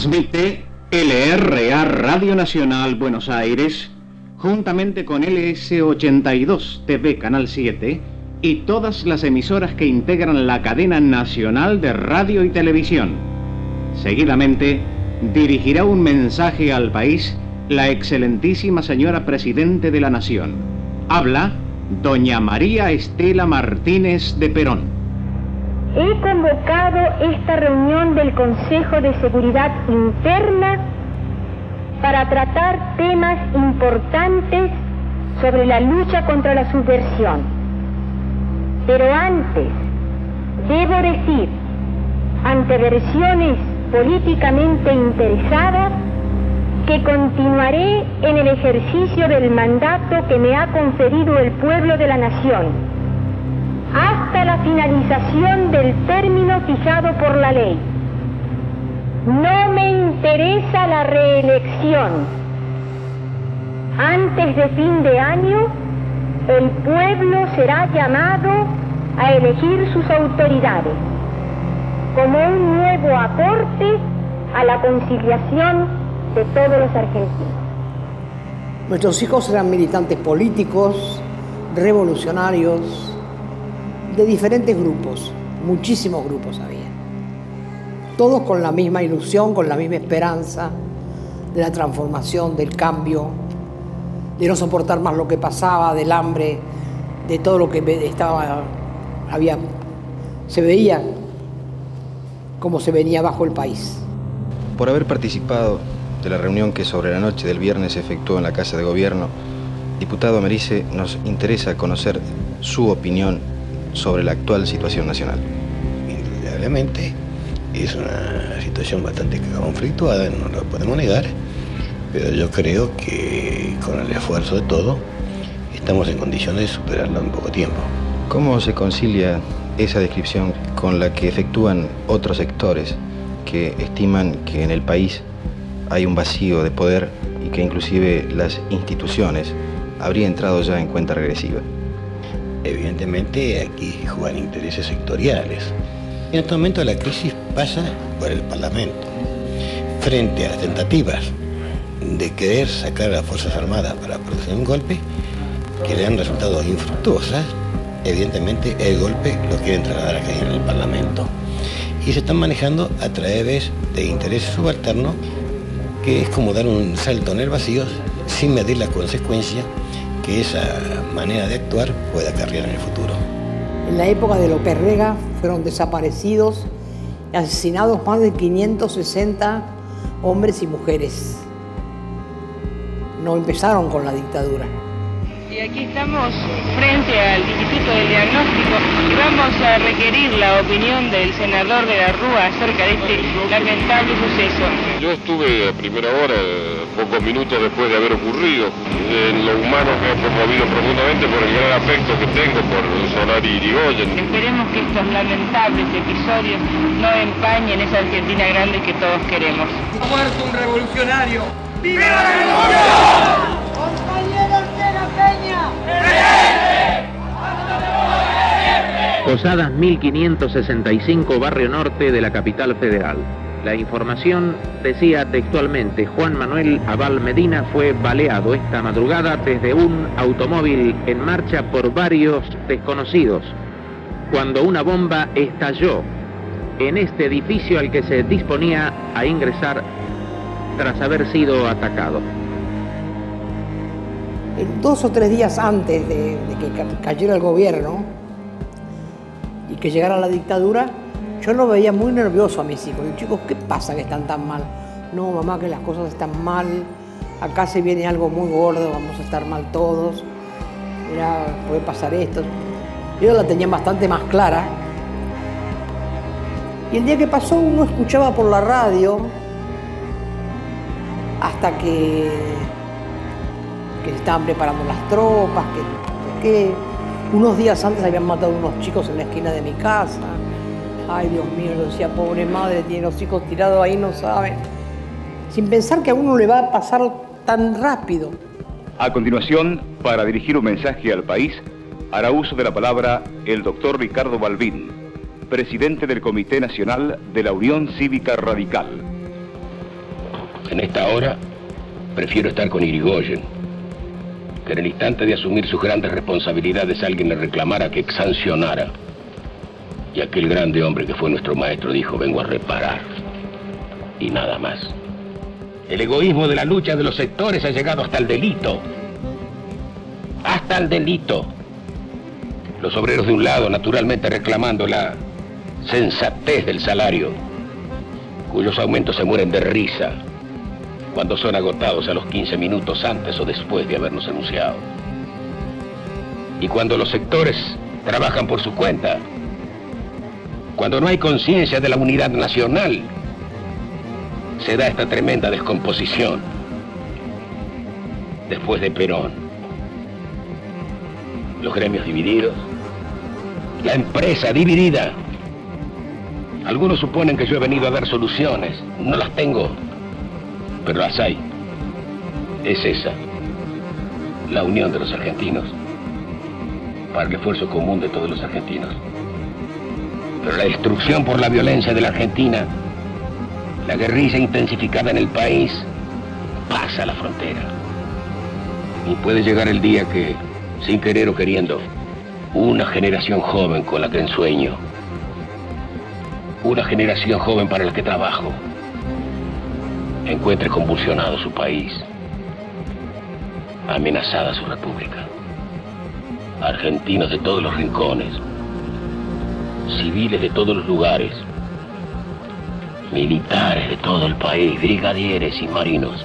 Transmite LRA Radio Nacional Buenos Aires, juntamente con LS82 TV Canal 7 y todas las emisoras que integran la cadena nacional de radio y televisión. Seguidamente, dirigirá un mensaje al país la excelentísima señora Presidente de la Nación. Habla doña María Estela Martínez de Perón. He convocado esta reunión del Consejo de Seguridad Interna para tratar temas importantes sobre la lucha contra la subversión. Pero antes, debo decir, ante versiones políticamente interesadas, que continuaré en el ejercicio del mandato que me ha conferido el pueblo de la nación, hasta la finalización del término fijado por la ley. No me interesa la reelección. Antes de fin de año, el pueblo será llamado a elegir sus autoridades como un nuevo aporte a la conciliación de todos los argentinos. Nuestros hijos eran militantes políticos, revolucionarios, de diferentes grupos, muchísimos grupos había. Todos con la misma ilusión, con la misma esperanza de la transformación, del cambio, de no soportar más lo que pasaba, del hambre, de todo lo que estaba, había, se veía como se venía bajo el país. Por haber participado de la reunión que sobre la noche del viernes se efectuó en la Casa de Gobierno, diputado Merice, nos interesa conocer su opinión sobre la actual situación nacional. Indudablemente es una situación bastante conflictuada, no lo podemos negar, pero yo creo que con el esfuerzo de todo estamos en condiciones de superarlo en poco tiempo. ¿Cómo se concilia esa descripción con la que efectúan otros sectores que estiman que en el país hay un vacío de poder y que inclusive las instituciones habría entrado ya en cuenta regresiva. Evidentemente aquí juegan intereses sectoriales. En este momento la crisis pasa por el Parlamento. Frente a las tentativas de querer sacar a las Fuerzas Armadas para producir un golpe, que le han resultado infructuosas, evidentemente el golpe lo quieren trasladar acá en el Parlamento. Y se están manejando a través de intereses subalternos, que es como dar un salto en el vacío sin medir la consecuencia que esa manera de actuar pueda acarrear en el futuro. En la época de López Rega fueron desaparecidos y asesinados más de 560 hombres y mujeres. No empezaron con la dictadura. Y aquí estamos frente al Instituto del Diagnóstico y vamos a requerir la opinión del senador de la Rúa acerca de este lamentable suceso. Yo estuve a primera hora, pocos minutos después de haber ocurrido, en lo humano me ha conmovido profundamente por el gran afecto que tengo por Solari y Irigoyen. Esperemos que estos lamentables episodios no empañen esa Argentina grande que todos queremos. Ha muerto un revolucionario. ¡Viva la revolución! ¡Compañeros de la Peña! Posadas 1565, Barrio Norte de la capital federal. La información decía textualmente, Juan Manuel Abal Medina fue baleado esta madrugada desde un automóvil en marcha por varios desconocidos, cuando una bomba estalló en este edificio al que se disponía a ingresar tras haber sido atacado. Dos o tres días antes de, que cayera el gobierno y que llegara la dictadura, yo lo veía muy nervioso a mis hijos. Digo, chicos, ¿qué pasa que están tan mal? No, mamá, que las cosas están mal. Acá se viene algo muy gordo, vamos a estar mal todos. Mira, puede pasar esto. Yo la tenía bastante más clara. Y el día que pasó uno escuchaba por la radio hasta que, que estaban preparando las tropas, que, que unos días antes habían matado unos chicos en la esquina de mi casa. Ay, Dios mío, yo decía, pobre madre, tiene los hijos tirados ahí, no saben. Sin pensar que a uno le va a pasar tan rápido. A continuación, para dirigir un mensaje al país, hará uso de la palabra el doctor Ricardo Balbín, presidente del Comité Nacional de la Unión Cívica Radical. En esta hora, prefiero estar con Irigoyen. Que en el instante de asumir sus grandes responsabilidades alguien le reclamara que sancionara. Y aquel grande hombre que fue nuestro maestro dijo, vengo a reparar. Y nada más. El egoísmo de la lucha de los sectores ha llegado hasta el delito. Hasta el delito. Los obreros de un lado, naturalmente reclamando la sensatez del salario, cuyos aumentos se mueren de risa cuando son agotados a los 15 minutos antes o después de habernos anunciado. Y cuando los sectores trabajan por su cuenta, cuando no hay conciencia de la unidad nacional, se da esta tremenda descomposición después de Perón. Los gremios divididos, la empresa dividida. Algunos suponen que yo he venido a dar soluciones. No las tengo, pero las. Es esa, la unión de los argentinos, para el esfuerzo común de todos los argentinos. Pero la destrucción por la violencia de la Argentina, la guerrilla intensificada en el país, pasa la frontera. Y puede llegar el día que, sin querer o queriendo, una generación joven con la que ensueño, una generación joven para la que trabajo, encuentre convulsionado su país, amenazada su república. Argentinos de todos los rincones, civiles de todos los lugares, militares de todo el país, brigadieres y marinos.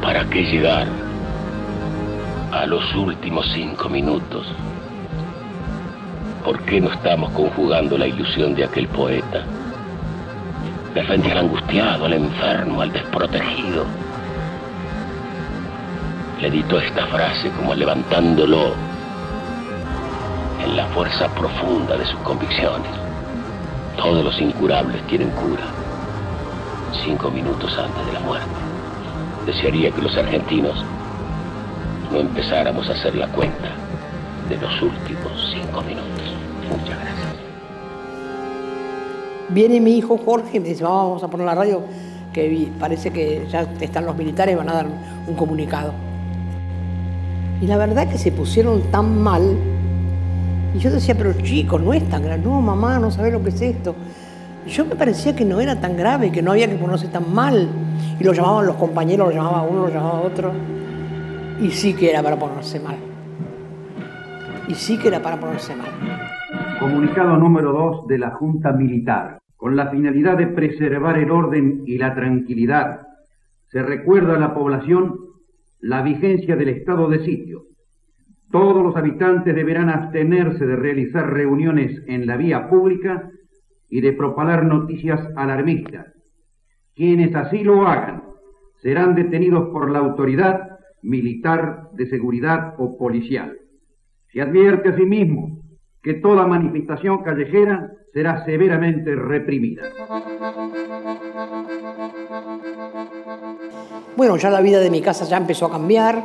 ¿Para qué llegar a los últimos cinco minutos? ¿Por qué no estamos conjugando la ilusión de aquel poeta? De frente al angustiado, al enfermo, al desprotegido. Le editó esta frase como levantándolo en la fuerza profunda de sus convicciones. Todos los incurables tienen cura. Cinco minutos antes de la muerte. Desearía que los argentinos no empezáramos a hacer la cuenta de los últimos cinco minutos. Viene mi hijo Jorge y me dice, vamos a poner la radio, que parece que ya están los militares van a dar un comunicado. Y la verdad que se pusieron tan mal. Y yo decía, pero chicos, no es tan grave. No, mamá, no sabes lo que es esto. Yo me parecía que no era tan grave, que no había que ponerse tan mal. Y lo llamaban los compañeros, lo llamaba uno, lo llamaba otro. Y sí que era para ponerse mal. Y sí que era para ponerse mal. Comunicado número 2 de la Junta Militar. Con la finalidad de preservar el orden y la tranquilidad, se recuerda a la población la vigencia del estado de sitio. Todos los habitantes deberán abstenerse de realizar reuniones en la vía pública y de propalar noticias alarmistas. Quienes así lo hagan serán detenidos por la autoridad militar de seguridad o policial. Se advierte asimismo que toda manifestación callejera será severamente reprimida. Bueno, ya la vida de mi casa ya empezó a cambiar.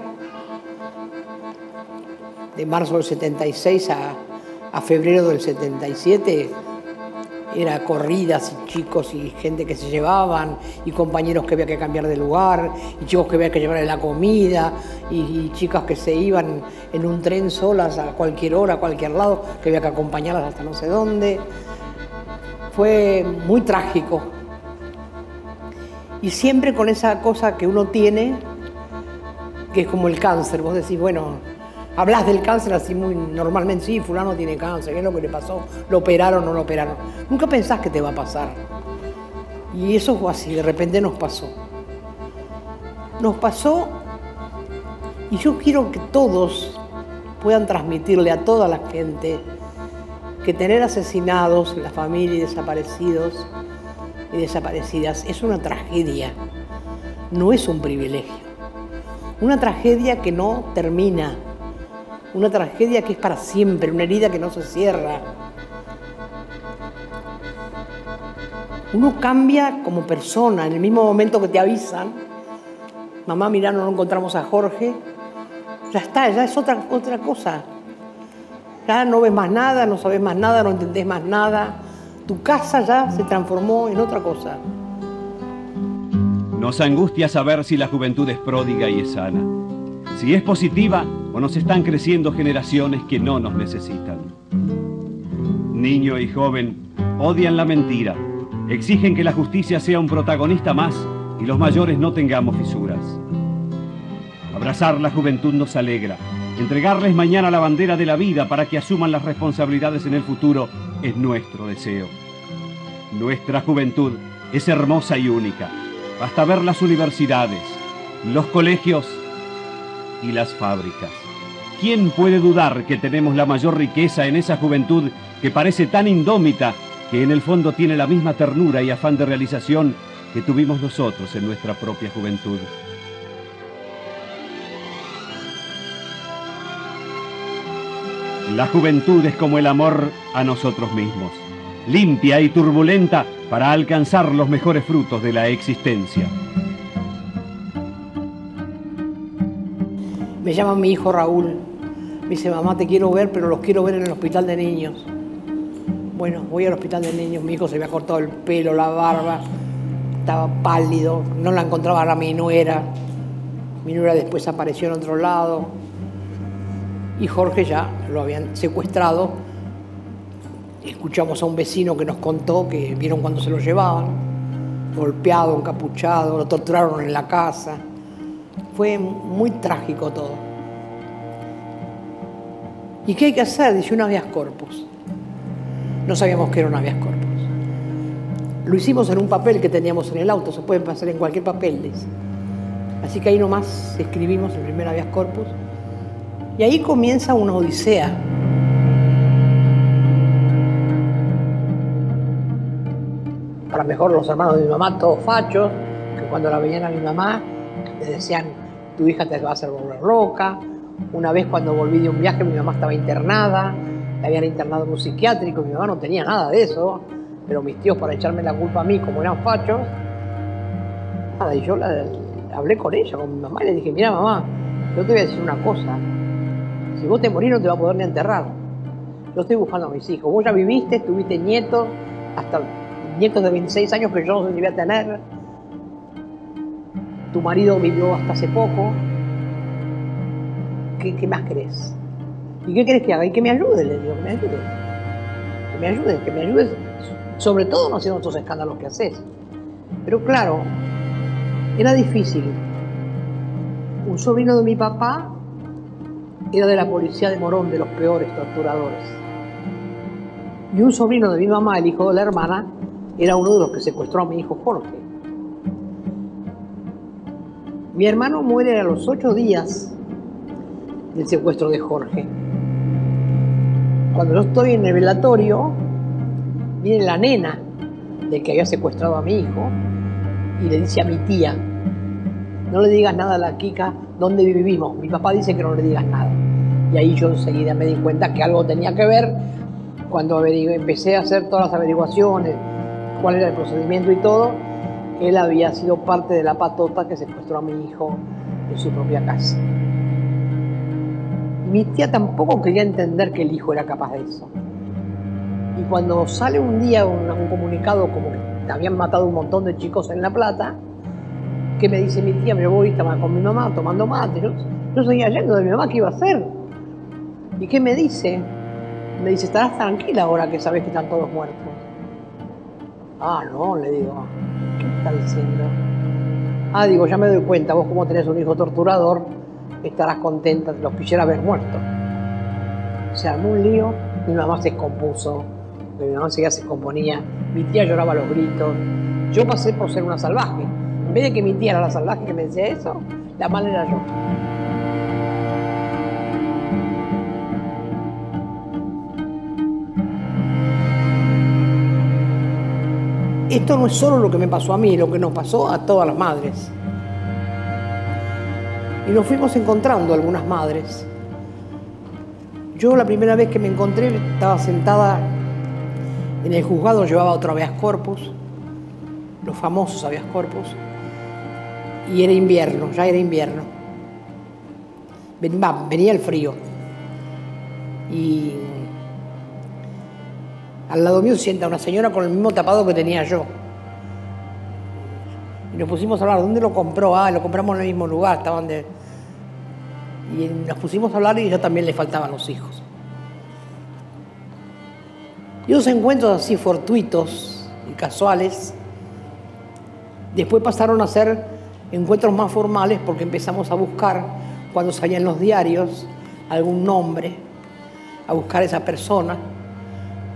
De marzo del 76 a, febrero del 77 era corridas y chicos y gente que se llevaban y compañeros que había que cambiar de lugar y chicos que había que llevarle la comida y, y, chicas que se iban en un tren solas a cualquier hora, a cualquier lado, que había que acompañarlas hasta no sé dónde. Fue muy trágico. Y siempre con esa cosa que uno tiene, que es como el cáncer, vos decís, bueno, hablas del cáncer así muy normalmente, sí, fulano tiene cáncer, ¿qué es lo que le pasó? ¿Lo operaron o no lo operaron? Nunca pensás que te va a pasar. Y eso fue así, de repente nos pasó. Nos pasó y yo quiero que todos puedan transmitirle a toda la gente que tener asesinados en la familia y desaparecidos y desaparecidas es una tragedia, no es un privilegio. Una tragedia que no termina, una tragedia que es para siempre, una herida que no se cierra. Uno cambia como persona en el mismo momento que te avisan. Mamá, mira, no encontramos a Jorge. Ya está, ya es otra, otra cosa. Ya no ves más nada, no sabes más nada, no entendés más nada. Tu casa ya se transformó en otra cosa. Nos angustia saber si la juventud es pródiga y es sana, si es positiva o nos están creciendo generaciones que no nos necesitan. Niño y joven odian la mentira, exigen que la justicia sea un protagonista más y los mayores no tengamos fisuras. Abrazar la juventud nos alegra, entregarles mañana la bandera de la vida para que asuman las responsabilidades en el futuro es nuestro deseo. Nuestra juventud es hermosa y única. Basta ver las universidades, los colegios y las fábricas. ¿Quién puede dudar que tenemos la mayor riqueza en esa juventud que parece tan indómita que en el fondo tiene la misma ternura y afán de realización que tuvimos nosotros en nuestra propia juventud? La juventud es como el amor a nosotros mismos, limpia y turbulenta para alcanzar los mejores frutos de la existencia. Me llama mi hijo Raúl. Me dice, mamá, te quiero ver, pero los quiero ver en el hospital de niños. Bueno, voy al hospital de niños, mi hijo se había cortado el pelo, la barba, estaba pálido, no la encontraba la mi nuera. Mi nuera después apareció en otro lado. Y Jorge ya lo habían secuestrado. Escuchamos a un vecino que nos contó que vieron cuando se lo llevaban, golpeado, encapuchado, lo torturaron en la casa. Fue muy trágico todo. ¿Y qué hay que hacer? Dice un habeas corpus. No sabíamos que era un habeas corpus. Lo hicimos en un papel que teníamos en el auto, se puede pasar en cualquier papel, dice. Así que ahí nomás escribimos el primer habeas corpus. Y ahí comienza una odisea. Para mejor los hermanos de mi mamá, todos fachos, que cuando la veían a mi mamá, le decían, tu hija te va a hacer volver loca. Una vez cuando volví de un viaje, mi mamá estaba internada, la habían internado en un psiquiátrico, mi mamá no tenía nada de eso, pero mis tíos para echarme la culpa a mí, como eran fachos, nada, y yo hablé con ella, con mi mamá, y le dije, mira mamá, yo te voy a decir una cosa, si vos te morís no te va a poder ni enterrar. Yo estoy buscando a mis hijos. Vos ya viviste, tuviste nietos, hasta nietos de 26 años que yo no sé a tener. Tu marido vivió hasta hace poco. ¿Qué, más querés? ¿Y qué querés que haga? Y que me ayude, le digo, que me ayude. Que me ayude, que me ayude, sobre todo no haciendo estos escándalos que haces. Pero claro, era difícil. Un sobrino de mi papá era de la policía de Morón, de los peores torturadores. Y un sobrino de mi mamá, el hijo de la hermana, era uno de los que secuestró a mi hijo Jorge. Mi hermano muere a los ocho días del secuestro de Jorge. Cuando yo estoy en el velatorio, viene la nena de que había secuestrado a mi hijo y le dice a mi tía, no le digas nada a la Kika dónde vivimos. Mi papá dice que no le digas nada. Y ahí yo enseguida me di cuenta que algo tenía que ver cuando empecé a hacer todas las averiguaciones, cuál era el procedimiento y todo, él había sido parte de la patota que secuestró a mi hijo en su propia casa. Mi tía tampoco quería entender que el hijo era capaz de eso. Y cuando sale un día un, un comunicado como que habían matado un montón de chicos en La Plata, ¿Qué me dice mi tía? Me voy con mi mamá tomando mate. Yo, seguía yendo de mi mamá, ¿qué iba a hacer? ¿Y qué me dice? Me dice, estarás tranquila ahora que sabes que están todos muertos. Ah, no, le digo. ¿Qué está diciendo? Ah, digo, ya me doy cuenta, vos como tenés un hijo torturador, estarás contenta, los quisiera ver muertos. Se armó un lío, mi mamá se descompuso, mi mamá seguía se componía, mi tía lloraba los gritos. Yo pasé por ser una salvaje vez de que mi tía era la salvaje que me decía eso, la mala era yo. Esto no es solo lo que me pasó a mí, lo que nos pasó a todas las madres. Y nos fuimos encontrando algunas madres. Yo la primera vez que me encontré estaba sentada en el juzgado, llevaba otra habeas corpus, los famosos habeas corpus, y era invierno, ya era invierno. Venía el frío. Y al lado mío sienta una señora con el mismo tapado que tenía yo. Y nos pusimos a hablar, ¿dónde lo compró? Ah, lo compramos en el mismo lugar, estaban de... Y nos pusimos a hablar y ya también le faltaban los hijos. Y esos encuentros así fortuitos y casuales, después pasaron a ser encuentros más formales porque empezamos a buscar, cuando salían los diarios, algún nombre, a buscar a esa persona,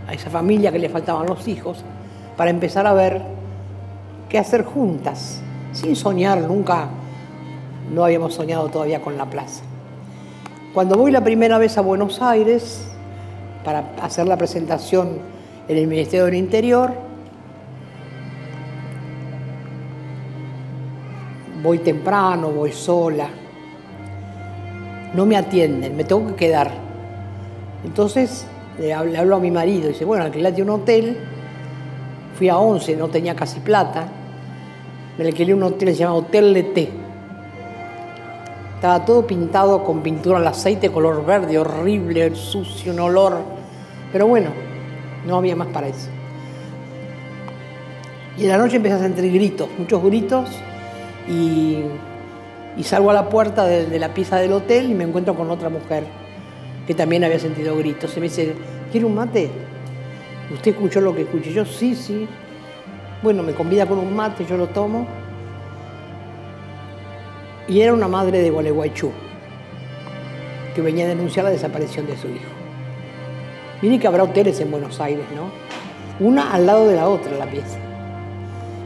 a esa familia que le faltaban los hijos, para empezar a ver qué hacer juntas, sin soñar, nunca, no habíamos soñado todavía con la plaza. Cuando voy la primera vez a Buenos Aires para hacer la presentación en el Ministerio del Interior, voy temprano, voy sola, no me atienden, me tengo que quedar. Entonces le hablo, a mi marido, dice, bueno, alquilate un hotel, fui a 11, no tenía casi plata, me alquilé un hotel se llama Hotel Leté. Estaba todo pintado con pintura al aceite, color verde, horrible, sucio, un olor. Pero bueno, no había más para eso. Y en la noche empecé a sentir gritos, muchos gritos, y, salgo a la puerta de, la pieza del hotel y me encuentro con otra mujer que también había sentido gritos. Se me dice, ¿quiere un mate? ¿Usted escuchó lo que escuché? Yo, sí, sí. Bueno, me convida con un mate, yo lo tomo. Y era una madre de Gualeguaychú, que venía a denunciar la desaparición de su hijo. Miren que habrá hoteles en Buenos Aires, ¿no? Una al lado de la otra, la pieza.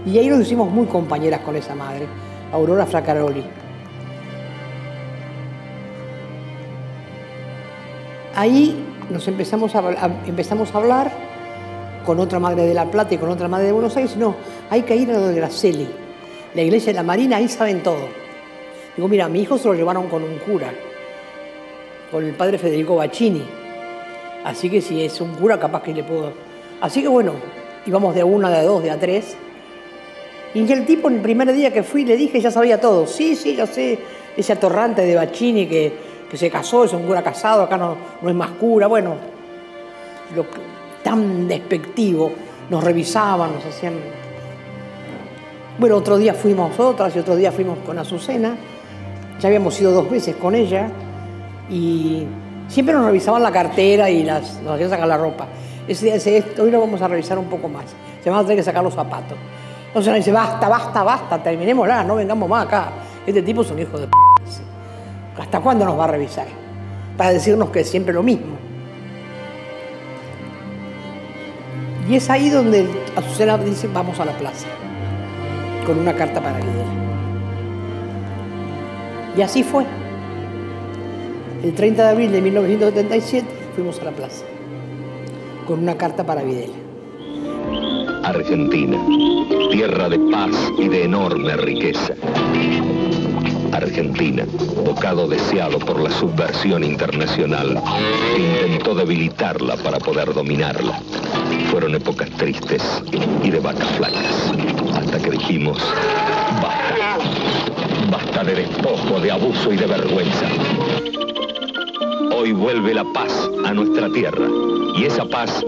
Y ahí nos hicimos muy compañeras con esa madre, Aurora Fracaroli. Ahí nos empezamos a, empezamos a hablar con otra madre de La Plata y con otra madre de Buenos Aires. No, hay que ir a lo de Graceli, la iglesia de la Marina, ahí saben todo. Digo, mira, mi hijo se lo llevaron con un cura, con el padre Federico Bacini. Así que si es un cura, capaz que le puedo. Así que bueno, íbamos de a una, de a dos, de a tres. Y el tipo, el primer día que fui, le dije, ya sabía todo. Sí, sí, ya sé, ese atorrante de Bacini que, que se casó, es un cura casado, acá no, no es más cura. Bueno, lo, tan despectivo, nos revisaban, nos hacían... Bueno, otro día fuimos otras y otro día fuimos con Azucena. Ya habíamos ido dos veces con ella y siempre nos revisaban la cartera y las, nos hacían sacar la ropa. Ese dice, hoy lo vamos a revisar un poco más. Se van a tener que sacar los zapatos. Entonces nos dice, basta, basta, basta, terminémosla, no vengamos más acá. Este tipo es un hijo de p. ¿Hasta cuándo nos va a revisar? Para decirnos que es siempre lo mismo. Y es ahí donde Azucena dice, vamos a la plaza, con una carta para Videla. Y así fue. El 30 de abril de 1977 fuimos a la plaza, con una carta para Videla. Argentina, tierra de paz y de enorme riqueza. Argentina, bocado deseado por la subversión internacional, intentó debilitarla para poder dominarla. Fueron épocas tristes y de vacas flacas, hasta que dijimos, basta, basta de despojo, de abuso y de vergüenza. Hoy vuelve la paz a nuestra tierra y esa paz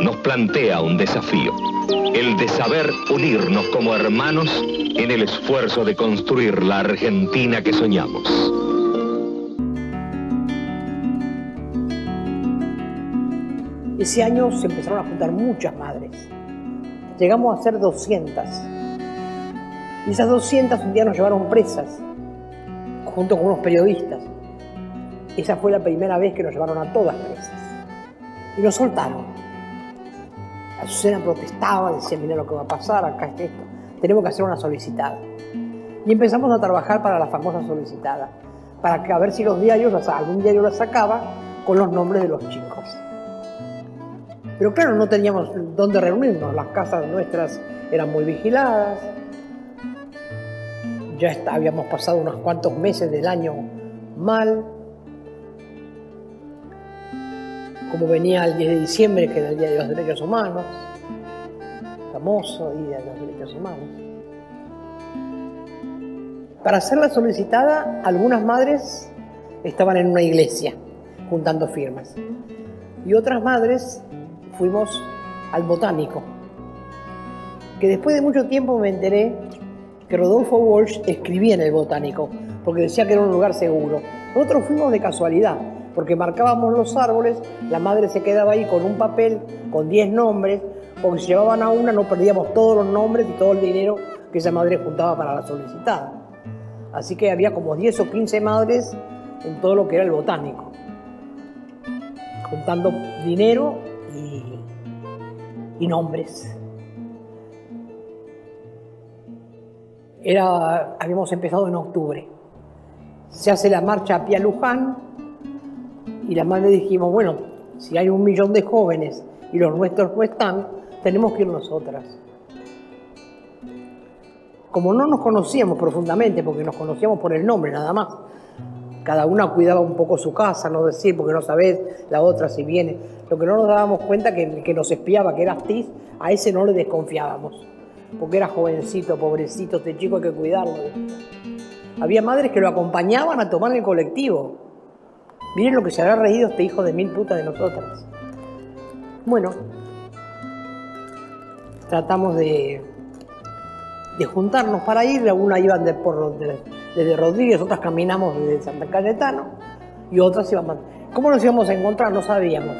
nos plantea un desafío, el de saber unirnos como hermanos en el esfuerzo de construir la Argentina que soñamos. Ese año se empezaron a juntar muchas madres. Llegamos a ser 200. Y esas 200 un día nos llevaron presas, junto con unos periodistas. Esa fue la primera vez que nos llevaron a todas presas. Y nos soltaron. Azucena protestaba, decía, mira lo que va a pasar, acá es esto. Tenemos que hacer una solicitada. Y empezamos a trabajar para la famosa solicitada, para que a ver si los diarios, algún diario la sacaba con los nombres de los chicos. Pero claro, no teníamos dónde reunirnos, las casas nuestras eran muy vigiladas, ya habíamos pasado unos cuantos meses del año mal, como venía el 10 de diciembre, que era el Día de los Derechos Humanos, famoso Día de los Derechos Humanos. Para hacerla solicitada, algunas madres estaban en una iglesia juntando firmas y otras madres fuimos al botánico, que después de mucho tiempo me enteré que Rodolfo Walsh escribía en el botánico, porque decía que era un lugar seguro. Nosotros fuimos de casualidad, porque marcábamos los árboles, la madre se quedaba ahí con un papel con 10 nombres, porque si llevaban a una no perdíamos todos los nombres y todo el dinero que esa madre juntaba para la solicitada. Así que había como 10 o 15 madres en todo lo que era el botánico, juntando dinero y, nombres. Era, habíamos empezado en octubre. Se hace la marcha a Pia Luján y la madre dijimos, bueno, si hay un millón de jóvenes y los nuestros no están, tenemos que ir nosotras. Como no nos conocíamos profundamente, porque nos conocíamos por el nombre nada más, cada una cuidaba un poco su casa, no decir, porque no sabés la otra si viene. Lo que no nos dábamos cuenta que que nos espiaba, que era Astiz, a ese no le desconfiábamos, porque era jovencito, pobrecito, este chico hay que cuidarlo. Había madres que lo acompañaban a tomar el colectivo. Miren lo que se habrá reído este hijo de mil putas de nosotras. Bueno, tratamos de, de juntarnos para ir, algunas iban de, por, de, desde Rodríguez, otras caminamos desde Santa Cayetano y otras íbamos. ¿Cómo nos íbamos a encontrar? No sabíamos.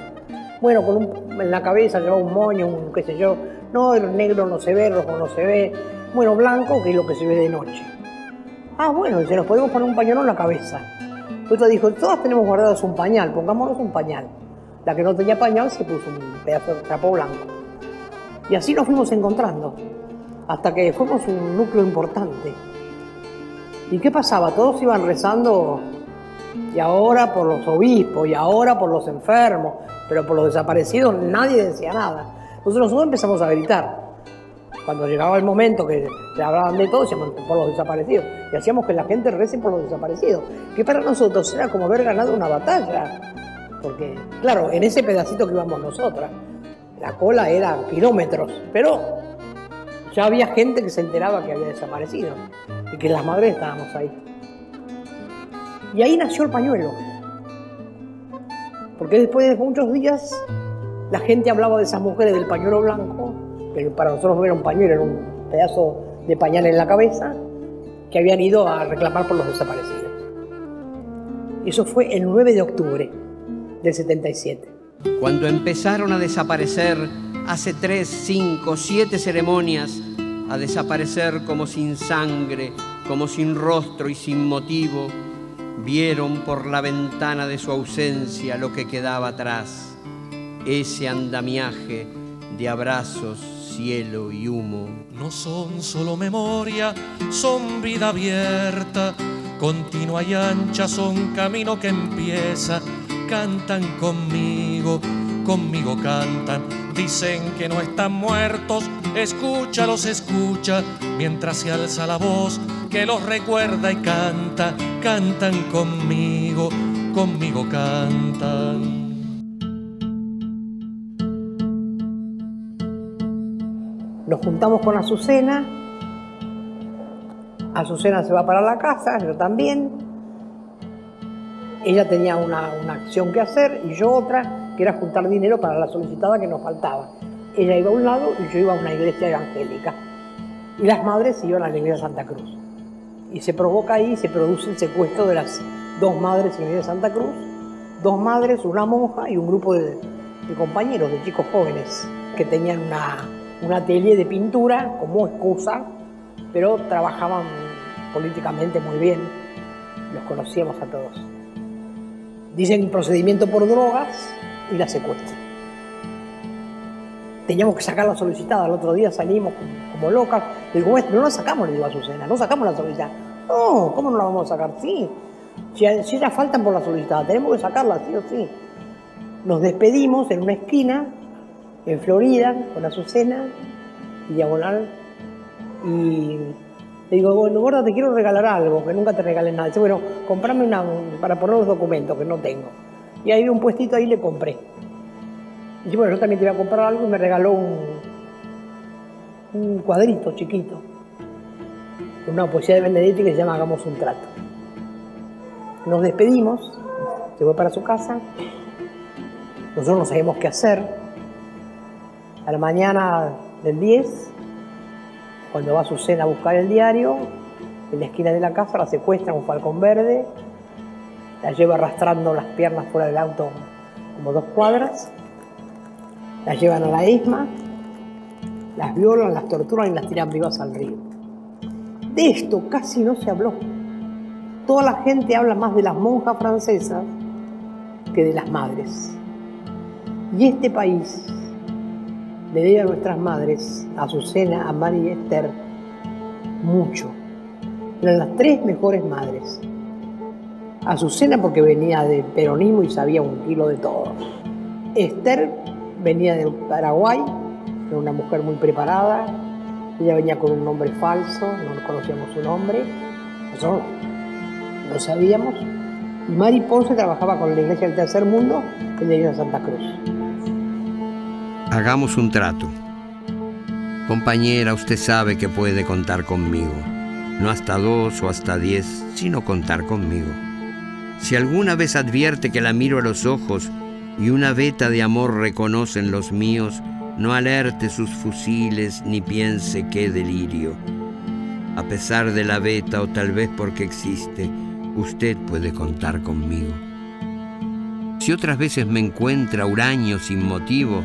Bueno, con un, en la cabeza llevaba un moño, un qué sé yo. No, el negro no se ve, rojo no se ve. Bueno, blanco, que es lo que se ve de noche. Ah, bueno, se nos podemos poner un pañuelo en la cabeza. Entonces dijo, todas tenemos guardados un pañal, pongámonos un pañal. La que no tenía pañal se puso un pedazo de trapo blanco. Y así nos fuimos encontrando, hasta que fuimos un núcleo importante. ¿Y qué pasaba? Todos iban rezando y ahora por los obispos, y ahora por los enfermos, pero por los desaparecidos nadie decía nada. Entonces nosotros empezamos a gritar. Cuando llegaba el momento que se hablaban de todo, decíamos por los desaparecidos. Y hacíamos que la gente rece por los desaparecidos. Que para nosotros era como haber ganado una batalla. Porque, claro, en ese pedacito que íbamos nosotras, la cola era kilómetros, pero ya había gente que se enteraba que había desaparecido y que las madres estábamos ahí. Y ahí nació el pañuelo. Porque después de muchos días la gente hablaba de esas mujeres del pañuelo blanco, que para nosotros no era un pañuelo, era un pedazo de pañal en la cabeza, que habían ido a reclamar por los desaparecidos. Eso fue el 9 de octubre del 77. Cuando empezaron a desaparecer hace tres, cinco, siete ceremonias, a desaparecer como sin sangre, como sin rostro y sin motivo, vieron por la ventana de su ausencia lo que quedaba atrás, ese andamiaje de abrazos, cielo y humo. No son solo memoria, son vida abierta, continua y ancha, son camino que empieza, cantan conmigo, conmigo cantan, dicen que no están muertos, escúchalos, escucha, mientras se alza la voz que los recuerda y canta, cantan conmigo, conmigo cantan. Nos juntamos con Azucena, Azucena se va para la casa, yo también. Ella tenía una, una acción que hacer y yo otra, que era juntar dinero para la solicitada que nos faltaba. Ella iba a un lado y yo iba a una iglesia evangélica. Y las madres iban a la iglesia de Santa Cruz. Y se provoca ahí, se produce el secuestro de las dos madres en la iglesia de Santa Cruz. Dos madres, una monja y un grupo de, de compañeros, de chicos jóvenes, que tenían una, un atelier de pintura como excusa, pero trabajaban políticamente muy bien. Los conocíamos a todos. Dicen procedimiento por drogas y la secuestro. Teníamos que sacar la solicitada. El otro día salimos como, locas. Le digo, no la sacamos, le digo a Azucena, no sacamos la solicitada. No, ¿cómo no la vamos a sacar? Sí. Si, si faltan por la solicitada, tenemos que sacarla, sí o sí. Nos despedimos en una esquina, en Florida, con Azucena y Diagonal. Y le digo, bueno, gorda, te quiero regalar algo, que nunca te regalé nada. Dice, bueno, comprame una para poner los documentos, que no tengo. Y ahí vi un puestito ahí le compré. Y bueno, yo también te iba a comprar algo y me regaló un, un cuadrito chiquito. Una poesía de Benedetti que se llama Hagamos un trato. Nos despedimos, se fue para su casa. Nosotros no sabíamos qué hacer. A la mañana del 10, Cuando va a su cena a buscar el diario, en la esquina de la casa la secuestra un falcón verde, la lleva arrastrando las piernas fuera del auto como dos cuadras, la llevan a la isma, las violan, las torturan y las tiran vivas al río. De esto casi no se habló. Toda la gente habla más de las monjas francesas que de las madres. Y este país le debe a nuestras madres, Azucena, a María y Esther, mucho. Eran las tres mejores madres. Azucena porque venía del peronismo y sabía un kilo de todo. Esther venía del Paraguay, era una mujer muy preparada. Ella venía con un nombre falso, no conocíamos su nombre. Nosotros no sabíamos. Y Mari Ponce trabajaba con la Iglesia del Tercer Mundo en la Iglesia de Santa Cruz. Hagamos un trato. Compañera, usted sabe que puede contar conmigo. No hasta dos o hasta diez, sino contar conmigo. Si alguna vez advierte que la miro a los ojos y una veta de amor reconocen los míos, no alerte sus fusiles ni piense qué delirio. A pesar de la veta o tal vez porque existe, usted puede contar conmigo. Si otras veces me encuentra huraño sin motivo,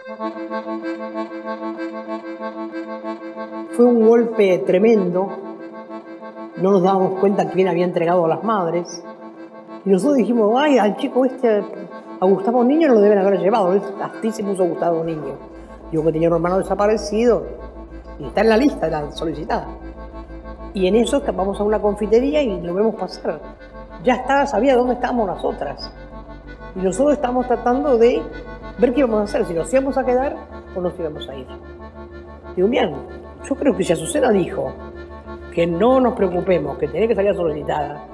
Fue un golpe tremendo. No nos dábamos cuenta quién había entregado a las madres. Y nosotros dijimos, ay, al chico este, a Gustavo Niño lo deben haber llevado. Así se puso Gustavo Niño. Yo que tenía un hermano desaparecido. Y está en la lista de la solicitada. Y en eso vamos a una confitería y lo vemos pasar. Ya estaba, sabía dónde estábamos nosotras. Y nosotros estamos tratando de ver qué íbamos a hacer, si nos íbamos a quedar o nos íbamos a ir. Digo, bien, yo creo que si Azucena dijo que no nos preocupemos, que tenía que salir solicitada,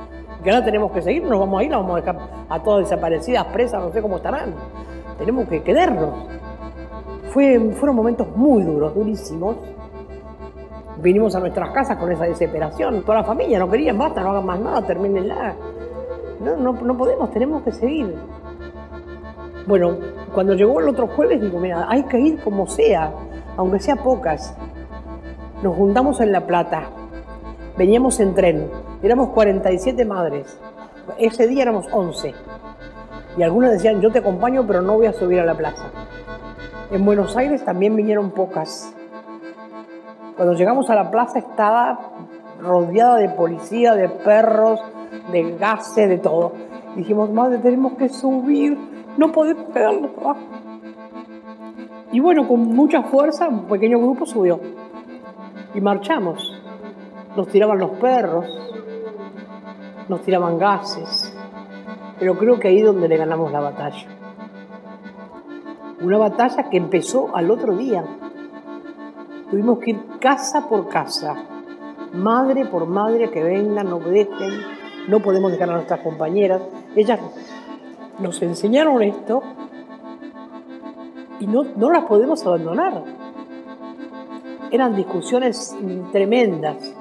que ahora tenemos que seguir, nos vamos a ir, nos vamos a dejar a todas desaparecidas, presas, no sé cómo estarán. Tenemos que quedarnos. Fue, fueron momentos muy duros, durísimos. Vinimos a nuestras casas con esa desesperación. Toda la familia no querían, basta, no hagan más nada, termínenla. No, no, no podemos, tenemos que seguir. Bueno, cuando llegó el otro jueves, digo, mira, hay que ir como sea, aunque sea pocas. Nos juntamos en La Plata, veníamos en tren, éramos 47 madres, ese día éramos 11. Y algunas decían, yo te acompaño, pero no voy a subir a la plaza. En Buenos Aires también vinieron pocas. Cuando llegamos a la plaza estaba rodeada de policía, de perros, de gases, de todo. Dijimos, madre, tenemos que subir, no podemos quedarnos abajo. Y bueno, con mucha fuerza, un pequeño grupo subió. Y marchamos. Nos tiraban los perros, nos tiraban gases. Pero creo que ahí es donde le ganamos la batalla. Una batalla que empezó al otro día. Tuvimos que ir casa por casa, madre por madre que vengan, nos dejen, no podemos dejar a nuestras compañeras. Ellas nos enseñaron esto y no, no las podemos abandonar. Eran discusiones tremendas,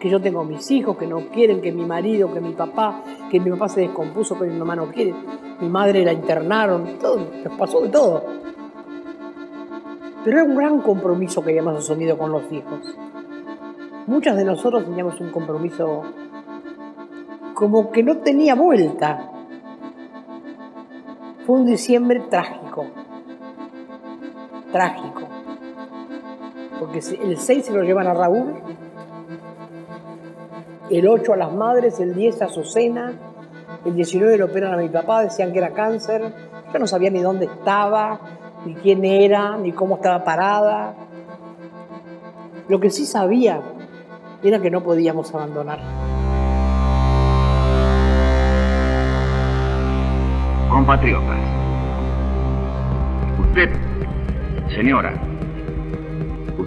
que yo tengo mis hijos, que no quieren, que mi marido, que mi papá, que mi papá se descompuso, que mi mamá no quiere, mi madre la internaron, todo, pasó de todo. Pero era un gran compromiso que habíamos asumido con los hijos. Muchas de nosotros teníamos un compromiso como que no tenía vuelta. Fue un diciembre trágico, trágico, porque el 6 se lo llevan a Raúl, el 8 a las madres, el 10 a Azucena, el 19 lo operan a mi papá, decían que era cáncer, yo no sabía ni dónde estaba, ni quién era, ni cómo estaba parada. Lo que sí sabía era que no podíamos abandonar. Compatriotas, usted, señora,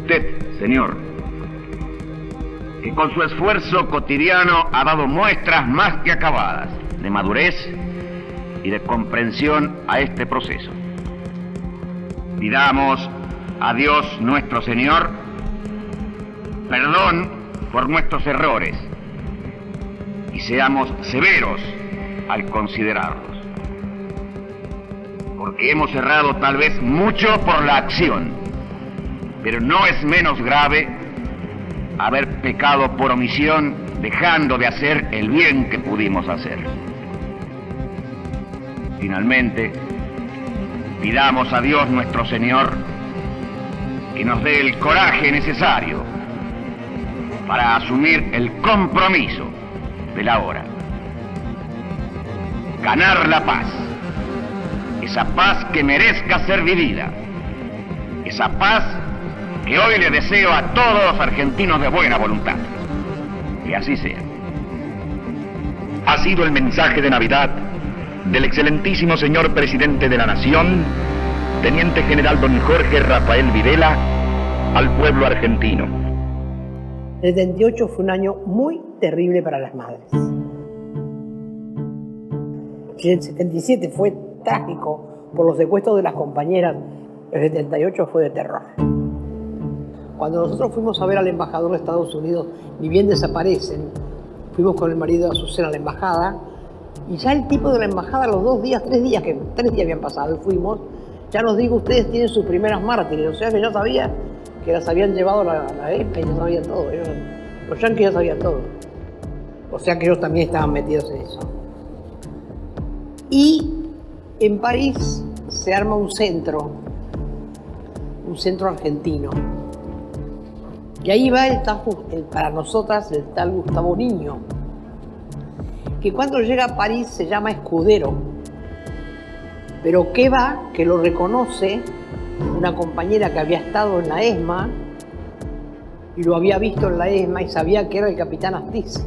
usted, señor, que con su esfuerzo cotidiano ha dado muestras más que acabadas de madurez y de comprensión a este proceso. Pidamos a Dios nuestro Señor perdón por nuestros errores y seamos severos al considerarlos. Porque hemos errado tal vez mucho por la acción, pero no es menos grave haber pecado por omisión dejando de hacer el bien que pudimos hacer. Finalmente, pidamos a Dios nuestro Señor que nos dé el coraje necesario para asumir el compromiso de la hora. Ganar la paz. Esa paz que merezca ser vivida. Esa paz que hoy le deseo a todos los argentinos de buena voluntad. Que así sea. Ha sido el mensaje de Navidad del excelentísimo señor presidente de la Nación, Teniente General don Jorge Rafael Videla, al pueblo argentino. El 78 fue un año muy terrible para las madres. El 77 fue trágico por los secuestros de las compañeras. El 78 fue de terror. Cuando nosotros fuimos a ver al embajador de Estados Unidos, ni bien desaparecen, fuimos con el marido de Azucena a la embajada, y ya el tipo de la embajada, los dos días, tres días, que tres días habían pasado y fuimos, ya nos dijo, ustedes tienen sus primeras mártires, o sea que yo sabía que las habían llevado a la, la EPA ya sabían todo. Ellos, los yanquis ya sabían todo. O sea que ellos también estaban metidos en eso. Y en París se arma un centro, un centro argentino. Y ahí va el, el, para nosotras el tal Gustavo Niño, que cuando llega a París se llama escudero. Pero que va, que lo reconoce una compañera que había estado en la ESMA y lo había visto en la ESMA y sabía que era el capitán Astiz.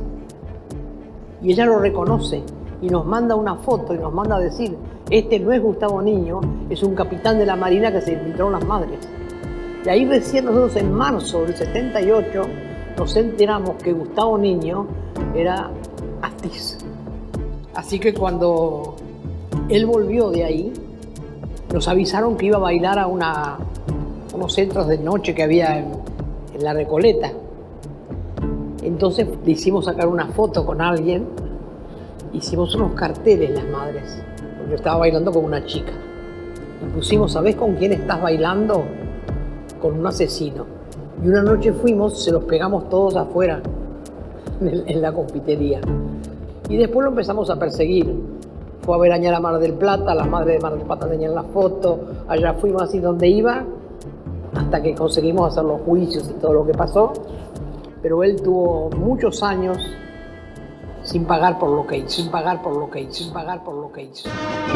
Y ella lo reconoce y nos manda una foto y nos manda a decir, este no es Gustavo Niño, es un capitán de la Marina que se infiltró en las madres. Y ahí recién nosotros en marzo del 78 nos enteramos que Gustavo Niño era Astiz. Así que cuando él volvió de ahí, nos avisaron que iba a bailar a una, unos centros de noche que había en, la Recoleta. Entonces le hicimos sacar una foto con alguien, hicimos unos carteles las madres, porque yo estaba bailando con una chica. Y pusimos, ¿sabés con quién estás bailando? Con un asesino. Y una noche fuimos, se los pegamos todos afuera, en, la confitería. Y después lo empezamos a perseguir. Fue a ver a la Mar del Plata, las madres de Mar del Plata tenían la foto, allá fuimos así donde iba, hasta que conseguimos hacer los juicios y todo lo que pasó. Pero él tuvo muchos años sin pagar por lo que hizo, sin pagar por lo que hizo, sin pagar por lo que hizo.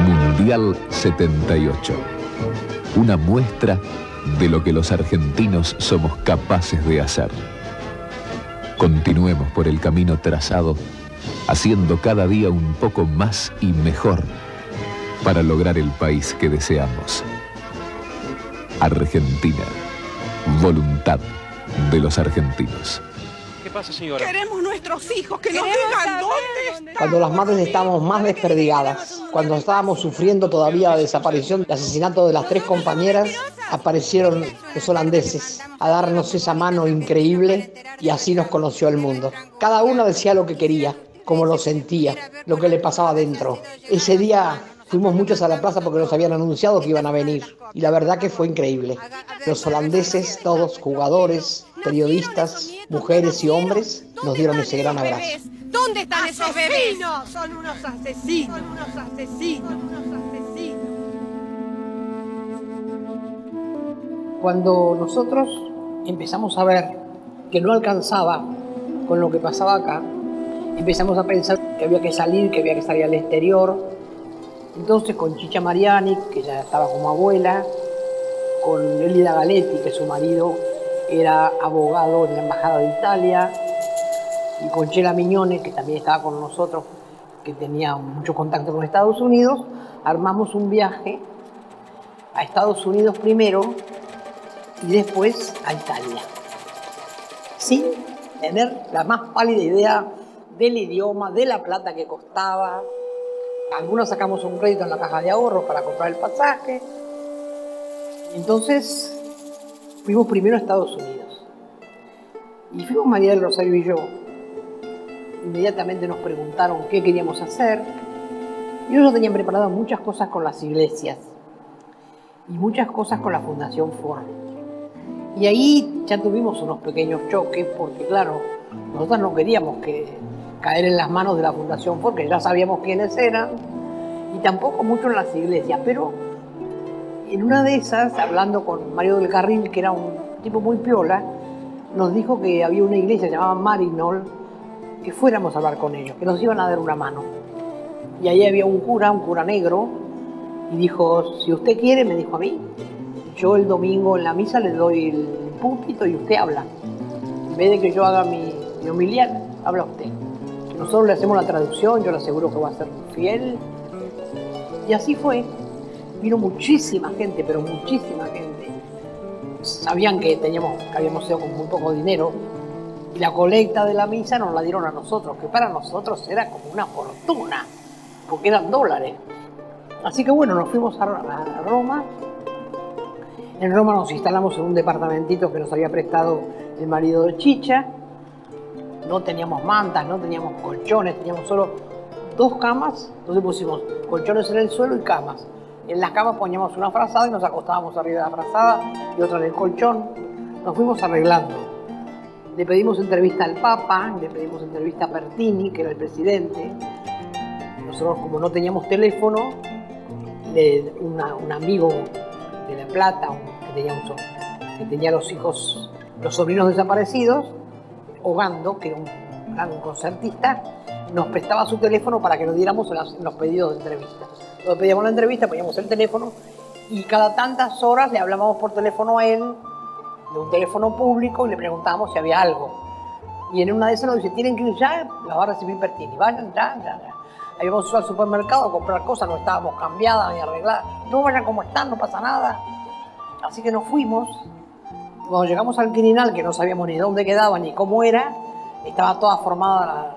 Mundial 78. Una muestra de lo que los argentinos somos capaces de hacer. Continuemos por el camino trazado, haciendo cada día un poco más y mejor para lograr el país que deseamos. Argentina. Voluntad de los argentinos. ¿Qué pasa, señora? Queremos nuestros hijos, que nos digan dónde están. Cuando las madres estábamos más desperdigadas, cuando estábamos sufriendo todavía la desaparición y asesinato de las tres compañeras, aparecieron los holandeses a darnos esa mano increíble y así nos conoció el mundo. Cada uno decía lo que quería, como lo sentía, lo que le pasaba dentro. Ese día fuimos muchos a la plaza porque nos habían anunciado que iban a venir y la verdad que fue increíble. Los holandeses, todos jugadores, periodistas, mujeres y hombres, nos dieron ese gran abrazo. ¿Dónde están esos bebés? Son unos asesinos, son unos asesinos, unos asesinos. Cuando nosotros empezamos a ver que no alcanzaba con lo que pasaba acá, empezamos a pensar que había que salir, que había que salir al exterior. Entonces con Chicha Mariani, que ya estaba como abuela, con Elida Galetti, que su marido era abogado en la Embajada de Italia, y con Chela Miñone, que también estaba con nosotros, que tenía mucho contacto con Estados Unidos, armamos un viaje a Estados Unidos primero y después a Italia, sin tener la más pálida idea del idioma, de la plata que costaba. Algunos sacamos un crédito en la caja de ahorros para comprar el pasaje. Entonces fuimos primero a Estados Unidos. Y fuimos María del Rosario y yo. Inmediatamente nos preguntaron qué queríamos hacer. Y ellos tenían preparado muchas cosas con las iglesias y muchas cosas con la Fundación Ford. Y ahí ya tuvimos unos pequeños choques porque, claro, nosotros no queríamos que caer en las manos de la Fundación Ford, que ya sabíamos quiénes eran, y tampoco mucho en las iglesias, pero en una de esas, hablando con Mario del Carril, que era un tipo muy piola, nos dijo que había una iglesia llamada Marinol, que fuéramos a hablar con ellos, que nos iban a dar una mano. Y ahí había un cura, un cura negro, y dijo, si usted quiere, me dijo a mí, yo el domingo en la misa le doy el púlpito y usted habla. En vez de que yo haga mi, mi habla usted. Nosotros le hacemos la traducción, yo le aseguro que va a ser fiel. Y así fue. Vino muchísima gente, pero muchísima gente. Sabían que teníamos, que habíamos ido con muy poco dinero. Y la colecta de la misa nos la dieron a nosotros, que para nosotros era como una fortuna, porque eran dólares. Así que bueno, nos fuimos a, a Roma. En Roma nos instalamos en un departamentito que nos había prestado el marido de Chicha. No teníamos mantas, no teníamos colchones, teníamos solo dos camas. Entonces pusimos colchones en el suelo y camas. En las camas poníamos una frazada y nos acostábamos arriba de la frazada y otra en el colchón. Nos fuimos arreglando. Le pedimos entrevista al Papa, le pedimos entrevista a Pertini, que era el presidente. Nosotros, como no teníamos teléfono, un amigo de La Plata, que, tenía los hijos, los sobrinos desaparecidos, Ogando, que era un gran concertista, nos prestaba su teléfono para que nos diéramos en los pedidos de entrevista. Nos pedíamos la entrevista, poníamos el teléfono y cada tantas horas le hablábamos por teléfono a él, de un teléfono público, y le preguntábamos si había algo. Y en una de esas nos dice, tienen que ir ya, las va a recibir Pertini, vayan ya, ya, ya. Habíamos ido al supermercado a comprar cosas, no estábamos cambiadas ni arregladas. No vayan como están, no pasa nada. Así que nos fuimos. Cuando llegamos al Quirinal, que no sabíamos ni dónde quedaba ni cómo era, estaba toda formada la,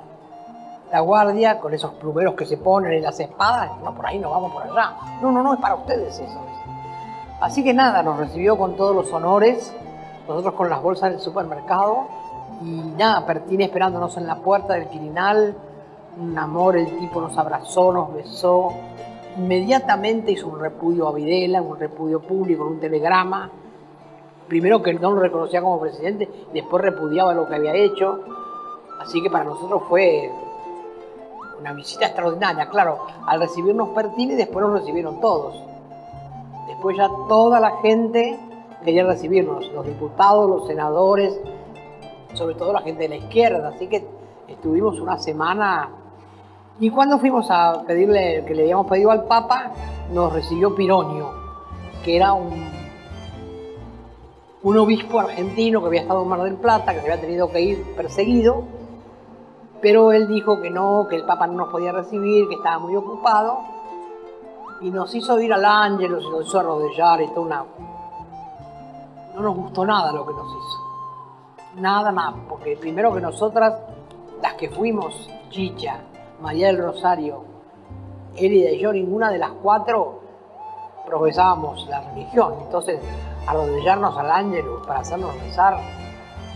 la guardia con esos plumeros que se ponen y las espadas. No, por ahí no vamos por allá. No, no, no, es para ustedes eso. Así que nada, nos recibió con todos los honores, nosotros con las bolsas del supermercado y nada, Pertini esperándonos en la puerta del Quirinal, un amor, el tipo nos abrazó, nos besó, inmediatamente hizo un repudio a Videla, un repudio público, un telegrama, primero que no lo reconocía como presidente, después repudiaba lo que había hecho, así que para nosotros fue una visita extraordinaria, claro, al recibirnos Pertini después nos recibieron todos. Después ya toda la gente quería recibirnos, los diputados, los senadores, sobre todo la gente de la izquierda, así que estuvimos una semana y cuando fuimos a pedirle, que le habíamos pedido al Papa, nos recibió Pironio, que era un, un obispo argentino que había estado en Mar del Plata, que se había tenido que ir perseguido, pero él dijo que no, que el Papa no nos podía recibir, que estaba muy ocupado, y nos hizo ir al Ángelos y nos hizo arrodillar y toda una... No nos gustó nada lo que nos hizo. Nada, nada, porque primero que nosotras, las que fuimos, Chicha, María del Rosario, Elida y yo, ninguna de las cuatro profesábamos la religión. Entonces, arrodillarnos al ángel para hacernos rezar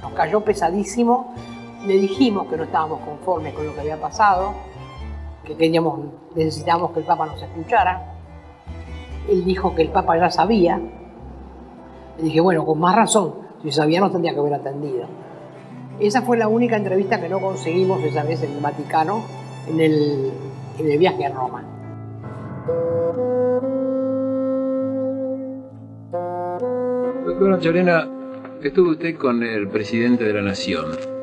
nos cayó pesadísimo. Le dijimos que no estábamos conformes con lo que había pasado, que queríamos, necesitábamos que el Papa nos escuchara. Él dijo que el Papa ya sabía. Le dije, bueno, con más razón, si sabía nos tendría que haber atendido. Esa fue la única entrevista que no conseguimos esa vez en el Vaticano, en el, en el viaje a Roma. Doctora Chorena, estuvo usted con el presidente de la Nación.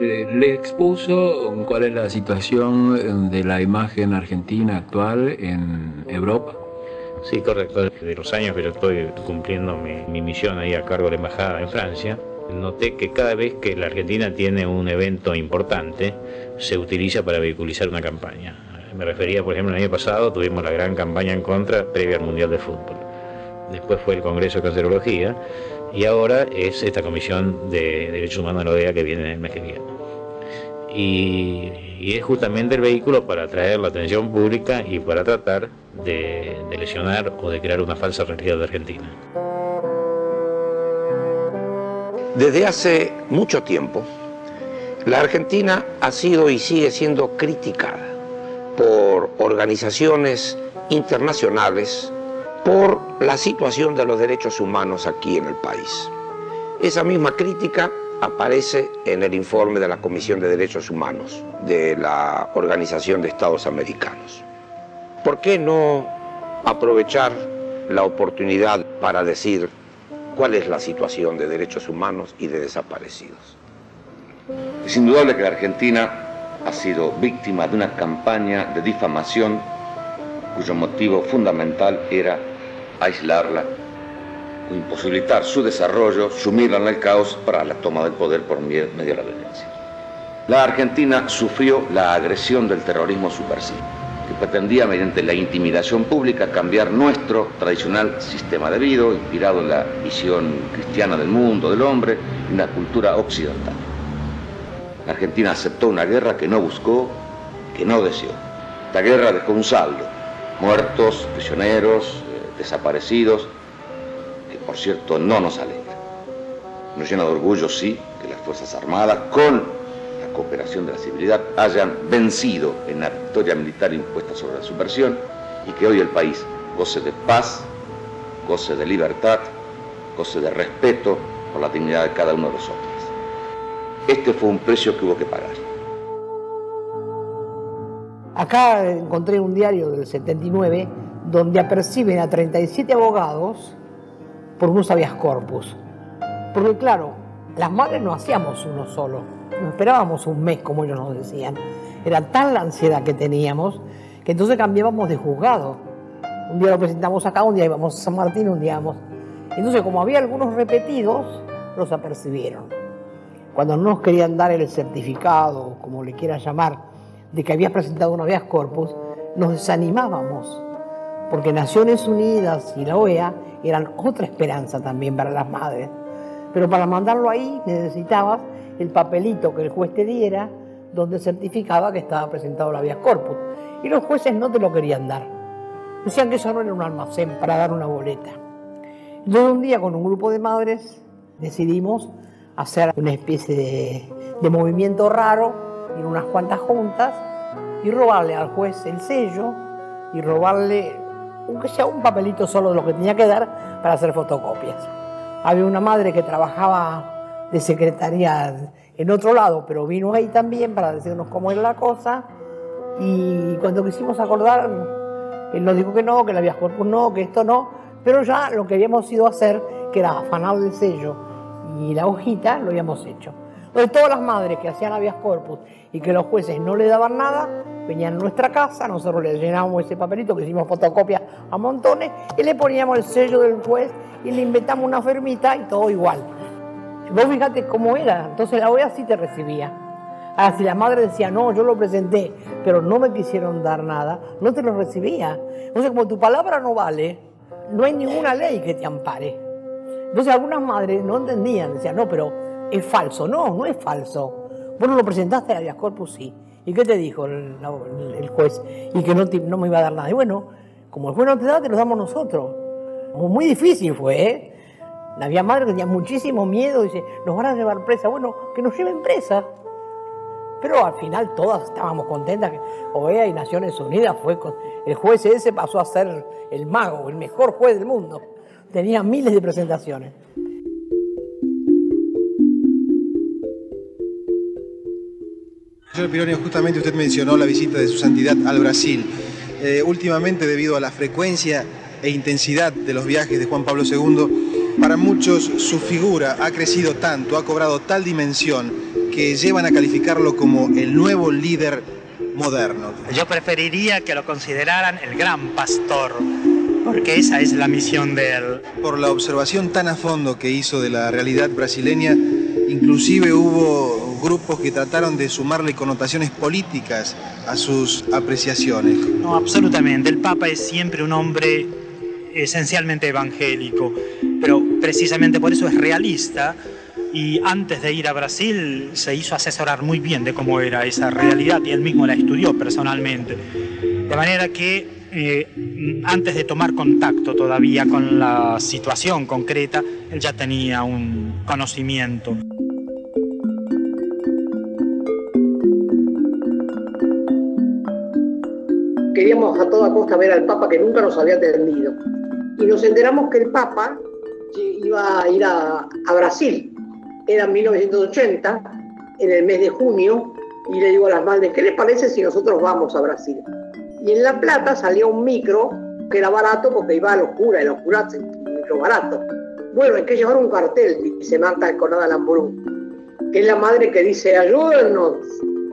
Eh, ¿Le expuso cuál es la situación de la imagen argentina actual en Europa? Sí, correcto. De los años que yo estoy cumpliendo mi, mi misión ahí a cargo de la embajada en Francia, noté que cada vez que la Argentina tiene un evento importante, se utiliza para vehiculizar una campaña. Me refería, por ejemplo, el año pasado tuvimos la gran campaña en contra previa al Mundial de Fútbol. después fue el Congreso de Cancerología y ahora es esta Comisión de Derechos Humanos de la OEA que viene en el mes que viene. Y, es justamente el vehículo para atraer la atención pública y para tratar de, de lesionar o de crear una falsa realidad de Argentina. Desde hace mucho tiempo, la Argentina ha sido y sigue siendo criticada por organizaciones internacionales por la situación de los derechos humanos aquí en el país. Esa misma crítica aparece en el informe de la Comisión de Derechos Humanos de la Organización de Estados Americanos. ¿Por qué no aprovechar la oportunidad para decir cuál es la situación de derechos humanos y de desaparecidos? Es indudable que la Argentina ha sido víctima de una campaña de difamación cuyo motivo fundamental era aislarla imposibilitar su desarrollo, sumirla en el caos para la toma del poder por medio de la violencia. La Argentina sufrió la agresión del terrorismo subversivo, que pretendía mediante la intimidación pública cambiar nuestro tradicional sistema de vida, inspirado en la visión cristiana del mundo, del hombre, y una cultura occidental. La Argentina aceptó una guerra que no buscó, que no deseó. Esta guerra dejó un saldo, muertos, prisioneros, desaparecidos, que por cierto no nos alegra. Nos llena de orgullo, sí, que las Fuerzas Armadas, con la cooperación de la civilidad, hayan vencido en la victoria militar impuesta sobre la subversión y que hoy el país goce de paz, goce de libertad, goce de respeto por la dignidad de cada uno de nosotros. Este fue un precio que hubo que pagar. Acá encontré un diario del 79 donde aperciben a 37 abogados por unos habeas corpus. Porque claro, las madres no hacíamos uno solo, no esperábamos un mes como ellos nos decían. Era tal la ansiedad que teníamos que entonces cambiábamos de juzgado. Un día lo presentamos acá, un día íbamos a San Martín, un día íbamos... Entonces como había algunos repetidos, los apercibieron. Cuando no nos querían dar el certificado, como le quieran llamar, de que habías presentado un habeas corpus, nos desanimábamos, porque Naciones Unidas y la OEA eran otra esperanza también para las madres. Pero para mandarlo ahí necesitabas el papelito que el juez te diera donde certificaba que estaba presentado el habeas corpus. Y los jueces no te lo querían dar. Decían que eso no era un almacén para dar una boleta. Entonces un día con un grupo de madres decidimos hacer una especie de, de movimiento raro en unas cuantas juntas y robarle al juez el sello y robarle, aunque sea un papelito solo de lo que tenía que dar para hacer fotocopias. Había una madre que trabajaba de secretaría en otro lado, pero vino ahí también para decirnos cómo era la cosa y cuando quisimos acordar, él nos dijo que no, que la había corpus no, que esto no, pero ya lo que habíamos ido a hacer, que era afanar el sello y la hojita, lo habíamos hecho. Entonces todas las madres que hacían habeas corpus y que los jueces no le daban nada, venían a nuestra casa, nosotros le llenábamos ese papelito que hicimos fotocopia a montones y le poníamos el sello del juez y le inventamos una fermita y todo igual. Vos fíjate cómo era, entonces la OEA sí te recibía. Ahora, si la madre decía, no, yo lo presenté, pero no me quisieron dar nada, no te lo recibía. Entonces, como tu palabra no vale, no hay ninguna ley que te ampare. Entonces, algunas madres no entendían, decían, no, pero es falso. No, no es falso. Vos no lo presentaste a habeas corpus, sí. ¿Y qué te dijo el, juez? Y que no, te, me iba a dar nada. Y bueno, como el juez no te da, te lo damos nosotros. Muy difícil fue, ¿eh? Había madres que tenían muchísimo miedo, dice, nos van a llevar presa. Bueno, que nos lleven presa. Pero al final todas estábamos contentas que OEA y Naciones Unidas fue. El juez ese pasó a ser el mago, el mejor juez del mundo. Tenía miles de presentaciones. Señor Pironio, justamente usted mencionó la visita de su santidad al Brasil. Eh, últimamente, debido a la frecuencia e intensidad de los viajes de Juan Pablo II, para muchos su figura ha crecido tanto, ha cobrado tal dimensión, que llevan a calificarlo como el nuevo líder moderno. Yo preferiría que lo consideraran el gran pastor, porque esa es la misión de él. Por la observación tan a fondo que hizo de la realidad brasileña, inclusive hubo grupos que trataron de sumarle connotaciones políticas a sus apreciaciones. No, absolutamente. El Papa es siempre un hombre esencialmente evangélico, pero precisamente por eso es realista y antes de ir a Brasil se hizo asesorar muy bien de cómo era esa realidad y él mismo la estudió personalmente. De manera que eh, antes de tomar contacto todavía con la situación concreta, él ya tenía un conocimiento. Queríamos a toda costa ver al Papa que nunca nos había atendido. Y nos enteramos que el Papa iba a ir a, a Brasil. Era 1980, en el mes de junio, y le digo a las madres, ¿qué les parece si nosotros vamos a Brasil? Y en La Plata salía un micro que era barato porque iba a los curas, y los curas un micro barato. Bueno, hay que llevar un cartel, dice Marta Conada Lamburú, que es la madre que dice, ayúdennos.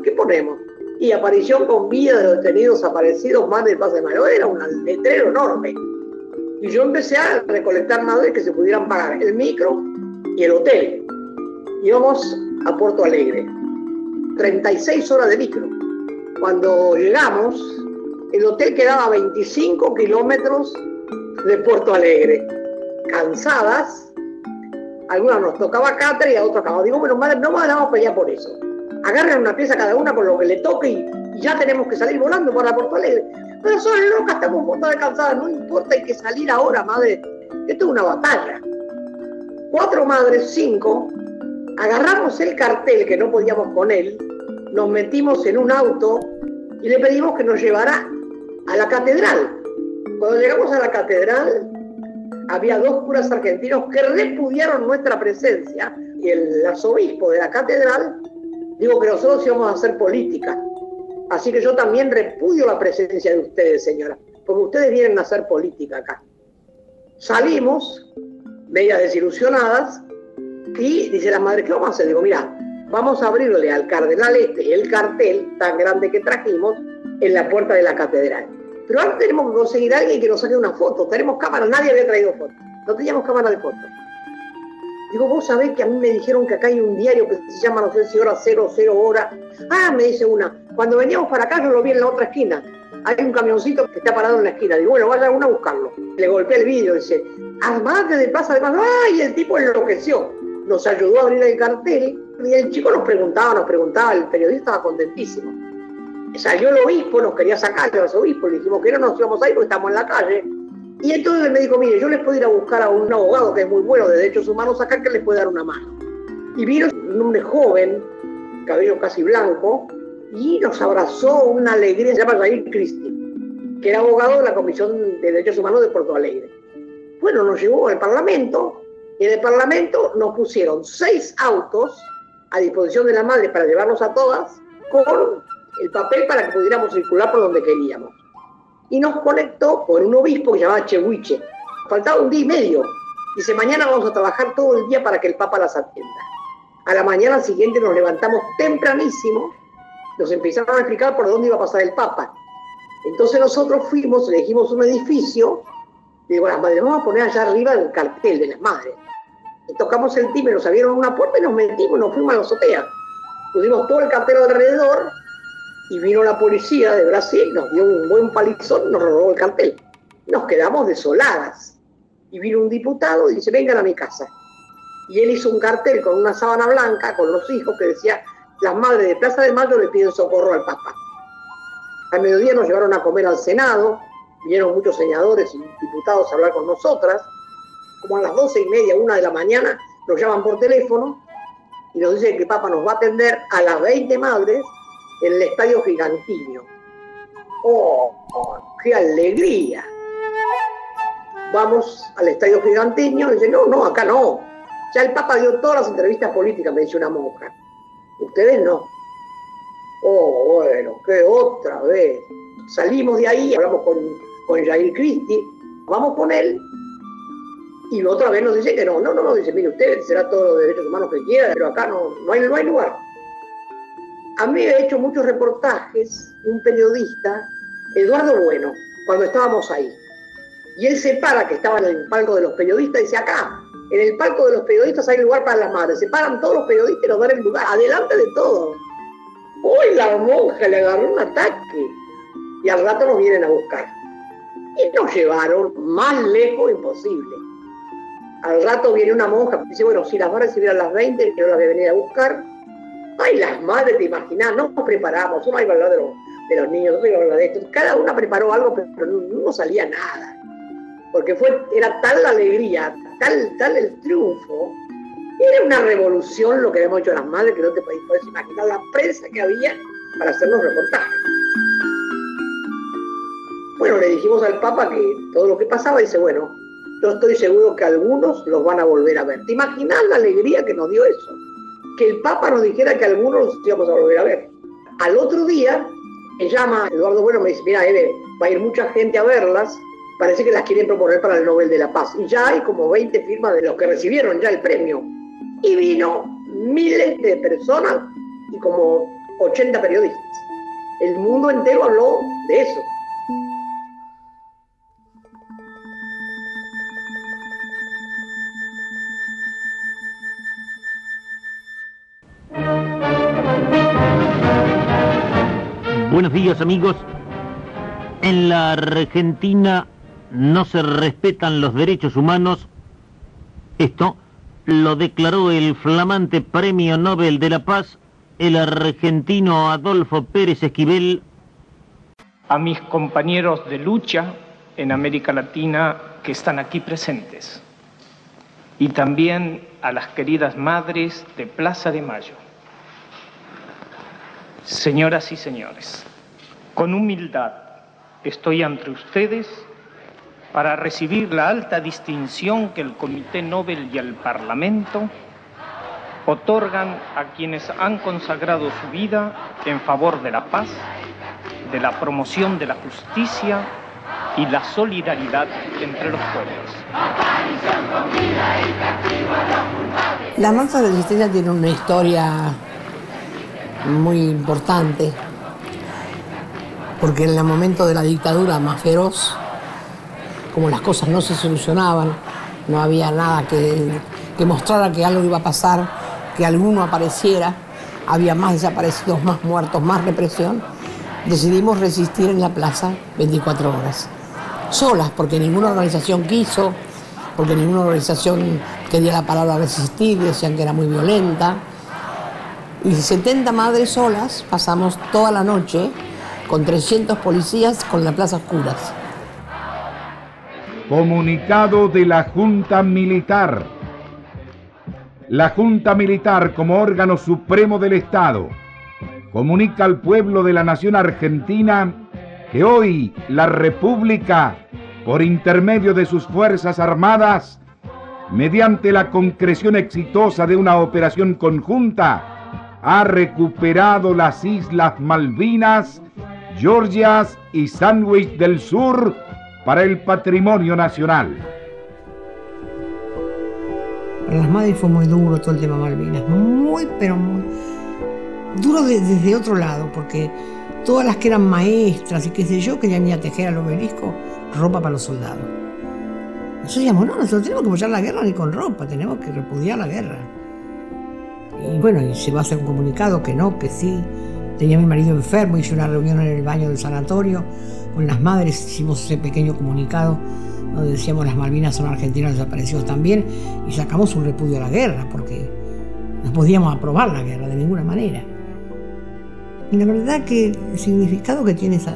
¿Qué ponemos? Y aparición con vida de los detenidos aparecidos, madre de Paz de Mayo, era un letrero enorme. Y yo empecé a recolectar madres que se pudieran pagar el micro y el hotel. Íbamos a Puerto Alegre. 36 horas de micro. Cuando llegamos, el hotel quedaba a 25 kilómetros de Puerto Alegre. Cansadas, algunas nos tocaba catre y a otros acabamos. Digo, bueno, madre, no me damos pelear por eso. Agarren una pieza cada una con lo que le toque y, ya tenemos que salir volando para Puerto Alegre. Pero son locas, estamos poco cansadas, no importa, hay que salir ahora, madre. Esto es una batalla. Cuatro madres, cinco, agarramos el cartel que no podíamos con él, nos metimos en un auto y le pedimos que nos llevara a la catedral. Cuando llegamos a la catedral, había dos curas argentinos que repudiaron nuestra presencia y el arzobispo de la catedral dijo que nosotros íbamos a hacer política. Así que yo también repudio la presencia de ustedes, señora, porque ustedes vienen a hacer política acá. Salimos, medias desilusionadas, y dice la madre, ¿qué vamos a hacer? Digo, mira, vamos a abrirle al cardenal este el cartel tan grande que trajimos en la puerta de la catedral. Pero ahora tenemos que conseguir a alguien que nos saque una foto. Tenemos cámara, nadie había traído foto. No teníamos cámara de foto. Digo, vos sabés que a mí me dijeron que acá hay un diario que se llama, no sé si hora cero, cero hora. Ah, me dice una. Cuando veníamos para acá yo lo vi en la otra esquina. Hay un camioncito que está parado en la esquina. Digo, bueno, vaya uno a buscarlo. Le golpeé el vídeo, dice, armate de Plaza de Mayo. ¡Ay! el tipo enloqueció. Nos ayudó a abrir el cartel y el chico nos preguntaba, nos preguntaba, el periodista estaba contentísimo salió el obispo, nos quería sacar los obispos, le dijimos que no nos íbamos a ir porque estamos en la calle. Y entonces me dijo, mire, yo les puedo ir a buscar a un abogado que es muy bueno de derechos humanos acá que les puede dar una mano. Y vino un joven, cabello casi blanco, y nos abrazó una alegría, se llama Jair Cristi, que era abogado de la Comisión de Derechos Humanos de Porto Alegre. Bueno, nos llevó al Parlamento, y en el Parlamento nos pusieron seis autos a disposición de la madre para llevarnos a todas, con el papel para que pudiéramos circular por donde queríamos. Y nos conectó con un obispo que se llamaba Chehuiche. Faltaba un día y medio. Dice, mañana vamos a trabajar todo el día para que el Papa las atienda. A la mañana siguiente nos levantamos tempranísimo, nos empezaron a explicar por dónde iba a pasar el Papa. Entonces nosotros fuimos, elegimos un edificio, digo, las madres, vamos a poner allá arriba el cartel de las madres. Y tocamos el timbre, nos abrieron una puerta y nos metimos, nos fuimos a la azotea. Pusimos todo el cartel alrededor y vino la policía de Brasil, nos dio un buen palizón, nos robó el cartel. Nos quedamos desoladas. Y vino un diputado y dice, vengan a mi casa. Y él hizo un cartel con una sábana blanca, con los hijos, que decía, las madres de Plaza de Mayo le piden socorro al Papa. Al mediodía nos llevaron a comer al Senado, vinieron muchos senadores y diputados a hablar con nosotras. Como a las doce y media, una de la mañana, nos llaman por teléfono y nos dicen que el Papa nos va a atender a las 20 madres en el Estadio Gigantino. ¡Oh, qué alegría! Vamos al Estadio Gigantino y dice, no, no, acá no. Ya el Papa dio todas las entrevistas políticas, me dice una monja. Ustedes no. Oh, bueno, qué otra vez. Salimos de ahí, hablamos con, con Jair vamos con él, y otra vez nos dice que no, no, no, no, dice, mire, usted será todos los derechos humanos que quiera, pero acá no, no, hay, no hay lugar. A mí he hecho muchos reportajes, un periodista, Eduardo Bueno, cuando estábamos ahí. Y él se para, que estaba en el palco de los periodistas, y dice, acá, en el palco de los periodistas hay lugar para las madres. Se paran todos los periodistas y nos dan el lugar, adelante de todo. Hoy la monja le agarró un ataque y al rato nos vienen a buscar. Y nos llevaron más lejos imposible. Al rato viene una monja, dice, bueno, si las va a recibir a las 20, yo las voy a venir a buscar. Ay, las madres, te imaginas, no nos preparamos, uno iba a hablar de los, niños, otro iba a hablar de esto. Cada una preparó algo, pero no, salía nada. Porque fue, era tal la alegría, tal, tal el triunfo, era una revolución lo que habíamos hecho las madres, que no te puedes imaginar la prensa que había para hacer los reportajes. Bueno, le dijimos al Papa que todo lo que pasaba, dice, bueno, yo estoy seguro que algunos los van a volver a ver. ¿Te imaginas la alegría que nos dio eso? Que el Papa nos dijera que algunos los íbamos a volver a ver. Al otro día, me llama Eduardo Bueno, me dice, mira, Eve, va a ir mucha gente a verlas, parece que las quieren proponer para el Nobel de la Paz. Y ya hay como 20 firmas de los que recibieron ya el premio. Y vino miles de personas y como 80 periodistas. El mundo entero habló de eso. Buenos días amigos. En la Argentina no se respetan los derechos humanos. Esto lo declaró el flamante Premio Nobel de la Paz, el argentino Adolfo Pérez Esquivel. A mis compañeros de lucha en América Latina que están aquí presentes y también a las queridas madres de Plaza de Mayo. Señoras y señores, con humildad estoy ante ustedes para recibir la alta distinción que el Comité Nobel y el Parlamento otorgan a quienes han consagrado su vida en favor de la paz, de la promoción de la justicia y la solidaridad entre los pueblos. La Mansa de Resistencia tiene una historia muy importante, porque en el momento de la dictadura más feroz, como las cosas no se solucionaban, no había nada que, que mostrara que algo iba a pasar, que alguno apareciera, había más desaparecidos, más muertos, más represión, decidimos resistir en la plaza 24 horas, solas, porque ninguna organización quiso, porque ninguna organización quería la palabra resistir, decían que era muy violenta, y 70 madres solas pasamos toda la noche con 300 policías con la plaza oscuras. Comunicado de la Junta Militar. La Junta Militar como órgano supremo del Estado comunica al pueblo de la nación argentina que hoy la República, por intermedio de sus Fuerzas Armadas, mediante la concreción exitosa de una operación conjunta, ha recuperado las Islas Malvinas, Georgias y Sandwich del Sur para el patrimonio nacional. Para las madres fue muy duro todo el tema Malvinas, muy, pero muy duro de- desde otro lado, porque todas las que eran maestras y qué sé yo, querían ir a tejer al obelisco ropa para los soldados. Nosotros decíamos, no, nosotros tenemos que apoyar la guerra ni con ropa, tenemos que repudiar la guerra. Y bueno, y se va a hacer un comunicado que no, que sí. Tenía mi marido enfermo, hice una reunión en el baño del sanatorio con las madres, hicimos ese pequeño comunicado donde decíamos las Malvinas son argentinos desaparecidos también y sacamos un repudio a la guerra porque no podíamos aprobar la guerra de ninguna manera. Y la verdad que el significado que tiene esa,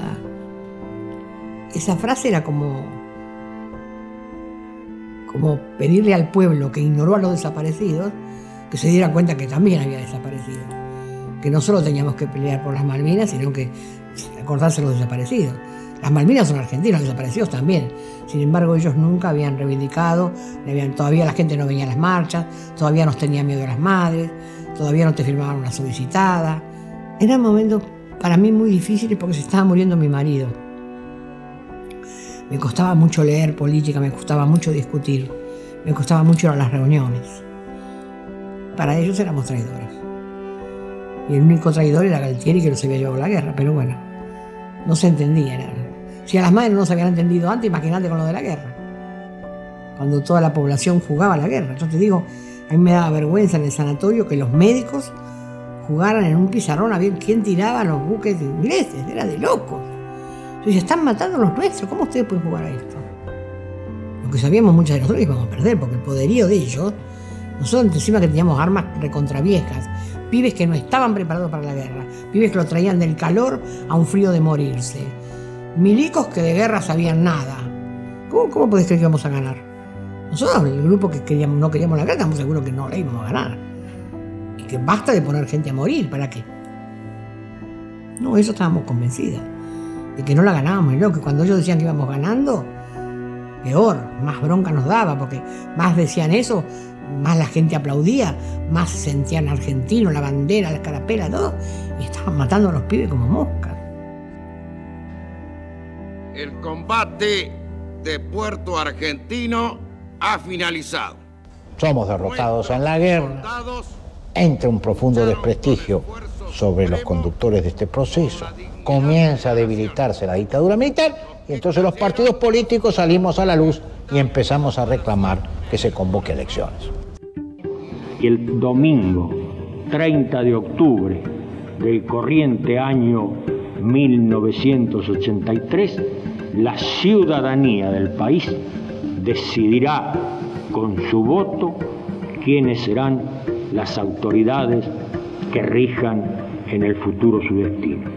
esa frase era como, como pedirle al pueblo que ignoró a los desaparecidos que se diera cuenta que también había desaparecido. Que no solo teníamos que pelear por las Malvinas, sino que acordarse los desaparecidos. Las Malvinas son argentinos, desaparecidos también. Sin embargo, ellos nunca habían reivindicado, todavía la gente no venía a las marchas, todavía nos tenía miedo a las madres, todavía no te firmaban una solicitada. Eran momentos para mí muy difíciles porque se estaba muriendo mi marido. Me costaba mucho leer política, me costaba mucho discutir, me costaba mucho ir a las reuniones. Para ellos éramos traidores. Y el único traidor era Galtieri que nos había llevado la guerra, pero bueno, no se entendía. Si a las madres no se habían entendido antes, imagínate con lo de la guerra. Cuando toda la población jugaba la guerra. Yo te digo, a mí me daba vergüenza en el sanatorio que los médicos jugaran en un pizarrón a ver quién tiraba los buques ingleses, era de locos. Decía, están matando a los nuestros, ¿cómo ustedes pueden jugar a esto? Lo que sabíamos muchas de nosotros íbamos a perder, porque el poderío de ellos, nosotros encima que teníamos armas recontraviejas, pibes que no estaban preparados para la guerra, pibes que lo traían del calor a un frío de morirse, milicos que de guerra sabían nada. ¿Cómo, cómo podés creer que íbamos a ganar? Nosotros, el grupo que no queríamos la guerra, estamos seguros que no la íbamos a ganar. Y que basta de poner gente a morir, ¿para qué? No, eso estábamos convencidas. De que no la ganábamos. Y que cuando ellos decían que íbamos ganando, peor, más bronca nos daba, porque más decían eso, más la gente aplaudía, más sentían argentino, la bandera, la carapela, todo, y estaban matando a los pibes como moscas. El combate de Puerto Argentino ha finalizado. Somos derrotados en la guerra. Entra un profundo desprestigio sobre los conductores de este proceso. Comienza a debilitarse la dictadura militar y entonces los partidos políticos salimos a la luz y empezamos a reclamar que se convoque elecciones. El domingo 30 de octubre del corriente año 1983, la ciudadanía del país decidirá con su voto quiénes serán las autoridades que rijan en el futuro su destino.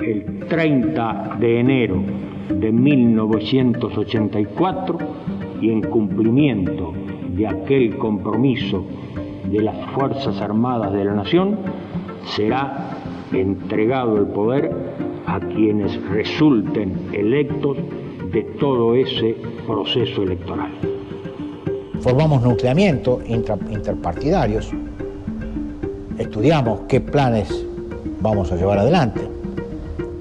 El 30 de enero de 1984 y en cumplimiento de aquel compromiso de las Fuerzas Armadas de la Nación, será entregado el poder a quienes resulten electos de todo ese proceso electoral. Formamos nucleamiento interpartidarios, estudiamos qué planes vamos a llevar adelante,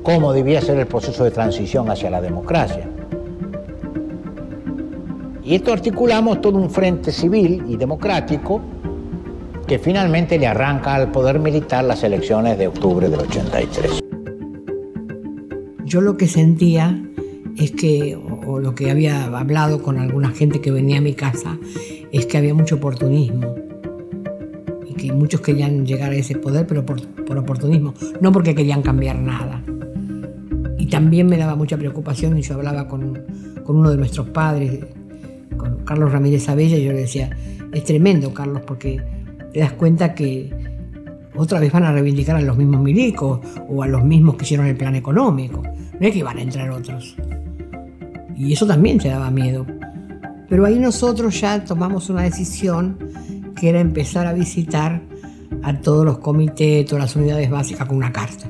cómo debía ser el proceso de transición hacia la democracia. Y esto articulamos todo un frente civil y democrático que finalmente le arranca al poder militar las elecciones de octubre del 83. Yo lo que sentía es que, o lo que había hablado con alguna gente que venía a mi casa, es que había mucho oportunismo. Y que muchos querían llegar a ese poder, pero por, por oportunismo, no porque querían cambiar nada. Y también me daba mucha preocupación, y yo hablaba con, con uno de nuestros padres, con Carlos Ramírez Abella, y yo le decía, es tremendo, Carlos, porque te das cuenta que otra vez van a reivindicar a los mismos milicos o a los mismos que hicieron el plan económico. No es que van a entrar otros. Y eso también te daba miedo. Pero ahí nosotros ya tomamos una decisión que era empezar a visitar a todos los comités, todas las unidades básicas con una carta.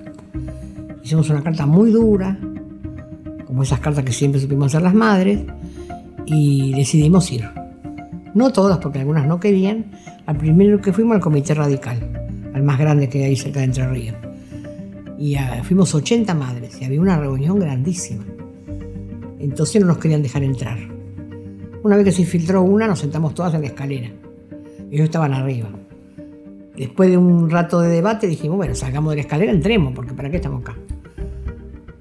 Hicimos una carta muy dura, como esas cartas que siempre supimos hacer las madres, y decidimos ir. No todas, porque algunas no querían. Al primero que fuimos al Comité Radical, al más grande que hay cerca de Entre Ríos. Y ah, fuimos 80 madres y había una reunión grandísima. Entonces no nos querían dejar entrar. Una vez que se infiltró una, nos sentamos todas en la escalera. Ellos estaban arriba. Después de un rato de debate dijimos, bueno, salgamos de la escalera, entremos, porque ¿para qué estamos acá?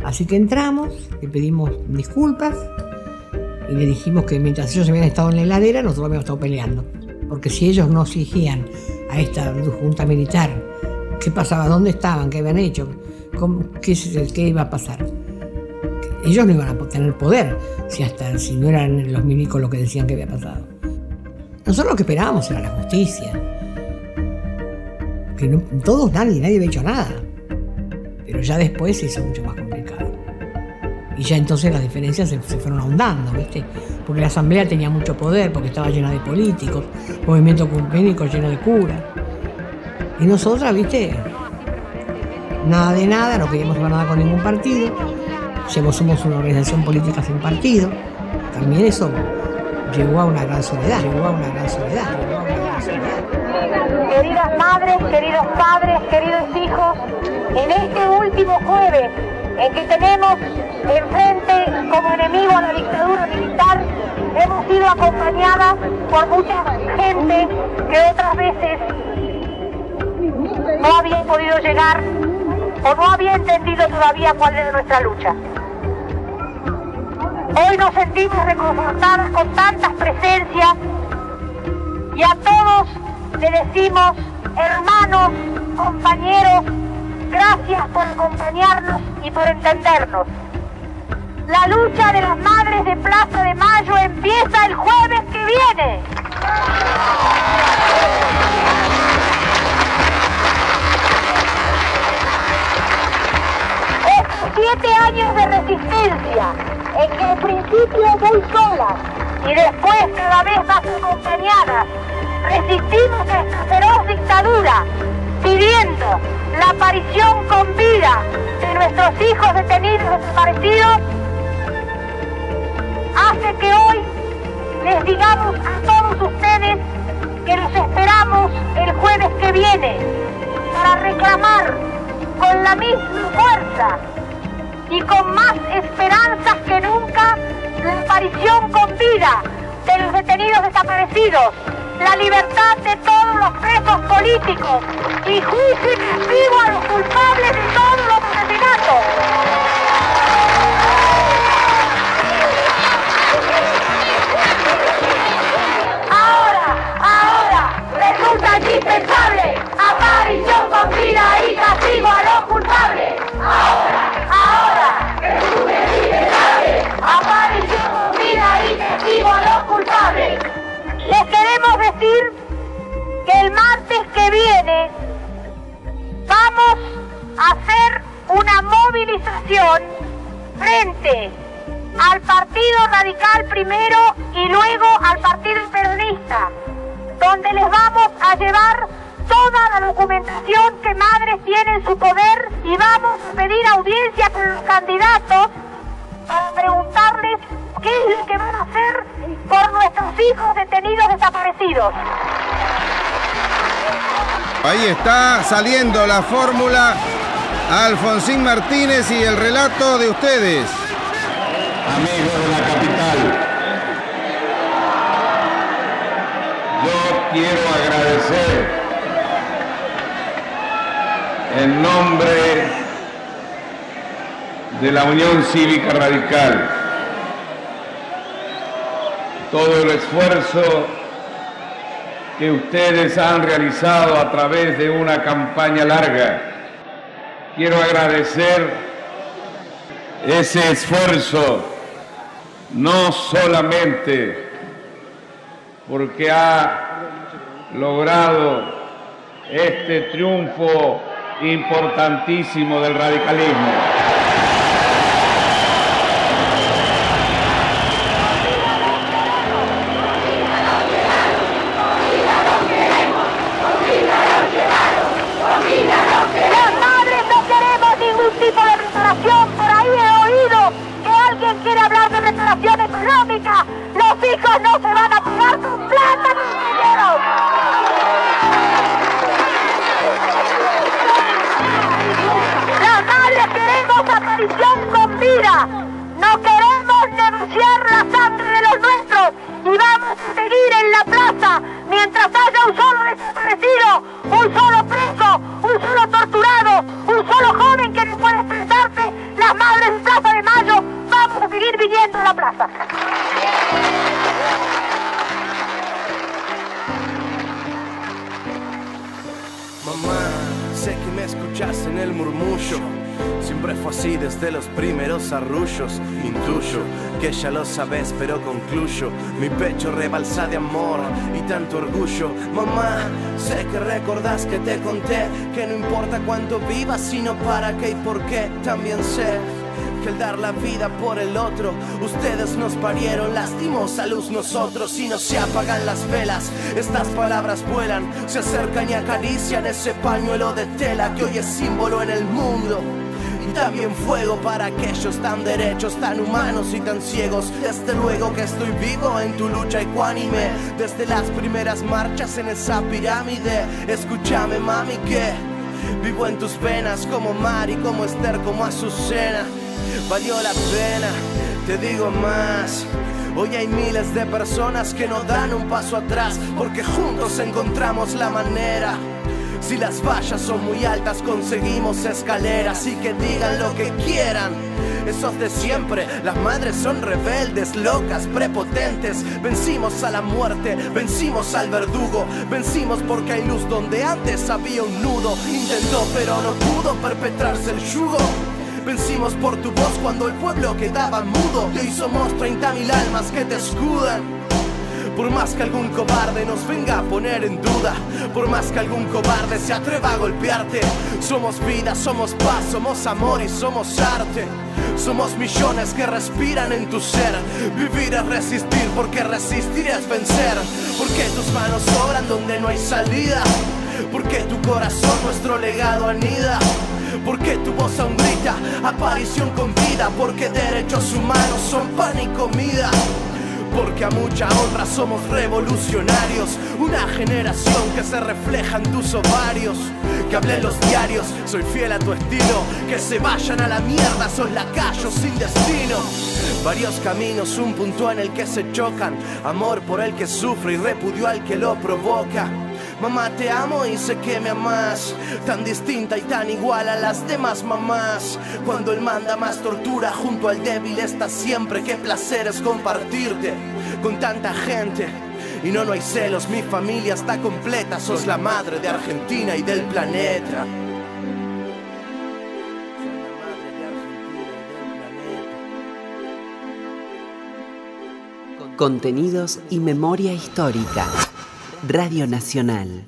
Así que entramos, le pedimos disculpas y le dijimos que mientras ellos habían estado en la heladera, nosotros habíamos estado peleando. Porque si ellos no exigían a esta junta militar qué pasaba, dónde estaban, qué habían hecho, qué, qué iba a pasar, ellos no iban a tener poder si hasta si no eran los milicos lo que decían que había pasado. Nosotros lo que esperábamos era la justicia. Que no, todos, nadie, nadie había hecho nada. Pero ya después se hizo mucho más complicado. Y ya entonces las diferencias se, fueron ahondando, ¿viste? Porque la asamblea tenía mucho poder, porque estaba llena de políticos, movimiento cumpénico lleno de curas. Y nosotras, ¿viste? Nada de nada, no queríamos hacer nada con ningún partido. Somos una organización política sin partido. También eso llegó a una gran soledad, llegó a una gran soledad, llegó a una gran soledad. Queridas madres, queridos padres, queridos hijos, en este último jueves en que tenemos enfrente como enemigo a la dictadura militar, hemos sido acompañadas por mucha gente que otras veces no había podido llegar o no había entendido todavía cuál era nuestra lucha. Hoy nos sentimos reconfortadas con tantas presencias y a todos le decimos, hermanos, compañeros, gracias por acompañarnos y por entendernos. La lucha de las madres de Plaza de Mayo empieza el jueves que viene. Estos siete años de resistencia, en que al principio muy solas y después cada vez más acompañadas, resistimos a esta feroz dictadura, pidiendo la aparición con vida de nuestros hijos detenidos desaparecidos, hace que hoy les digamos a todos ustedes que los esperamos el jueves que viene para reclamar con la misma fuerza y con más esperanzas que nunca la aparición con vida de los detenidos desaparecidos, la libertad de todos los presos políticos y juicio efectivo a los culpables de todos los asesinatos. Ahora, ahora, resulta indispensable aparición con vida y castigo a los culpables. Ahora, ahora, resulta indispensable aparición con vida y castigo a los culpables. Les queremos decir que el martes que viene vamos a hacer una movilización frente al Partido Radical primero y luego al Partido Peronista, donde les vamos a llevar toda la documentación que Madres tiene en su poder y vamos a pedir audiencia con los candidatos para preguntarles qué es lo que van a hacer por nuestros hijos detenidos desaparecidos. Ahí está saliendo la fórmula Alfonsín Martínez y el relato de ustedes. Amigos de la capital, yo quiero agradecer en nombre de la Unión Cívica Radical todo el esfuerzo que ustedes han realizado a través de una campaña larga. Quiero agradecer ese esfuerzo no solamente porque ha logrado este triunfo importantísimo del radicalismo. Que te conté que no importa cuánto vivas, sino para qué y por qué. También sé que el dar la vida por el otro, ustedes nos parieron, lastimos a luz nosotros y no se apagan las velas. Estas palabras vuelan, se acercan y acarician ese pañuelo de tela que hoy es símbolo en el mundo. También fuego para aquellos tan derechos, tan humanos y tan ciegos. Desde luego que estoy vivo en tu lucha ecuánime. Desde las primeras marchas en esa pirámide. Escúchame, mami, que vivo en tus penas como Mari, como Esther, como Azucena. Valió la pena, te digo más. Hoy hay miles de personas que no dan un paso atrás porque juntos encontramos la manera. Si las vallas son muy altas conseguimos escaleras y que digan lo que quieran. Esos de siempre, las madres son rebeldes, locas, prepotentes. Vencimos a la muerte, vencimos al verdugo, vencimos porque hay luz donde antes había un nudo. Intentó pero no pudo perpetrarse el yugo. Vencimos por tu voz cuando el pueblo quedaba mudo. Y hoy somos 30.000 almas que te escudan. Por más que algún cobarde nos venga a poner en duda, por más que algún cobarde se atreva a golpearte, somos vida, somos paz, somos amor y somos arte. Somos millones que respiran en tu ser. Vivir es resistir, porque resistir es vencer. Porque tus manos sobran donde no hay salida. Porque tu corazón nuestro legado anida. Porque tu voz aún aparición con vida. Porque derechos humanos son pan y comida. Porque a mucha honra somos revolucionarios, una generación que se refleja en tus ovarios. Que hablé en los diarios, soy fiel a tu estilo. Que se vayan a la mierda, sos lacayos sin destino. Varios caminos, un punto en el que se chocan. Amor por el que sufre y repudio al que lo provoca. Mamá te amo y sé que me amas. Tan distinta y tan igual a las demás mamás. Cuando él manda más tortura junto al débil está siempre. Qué placer es compartirte con tanta gente. Y no, no hay celos, mi familia está completa, sos la madre de Argentina y del planeta. Contenidos y memoria histórica. Radio Nacional.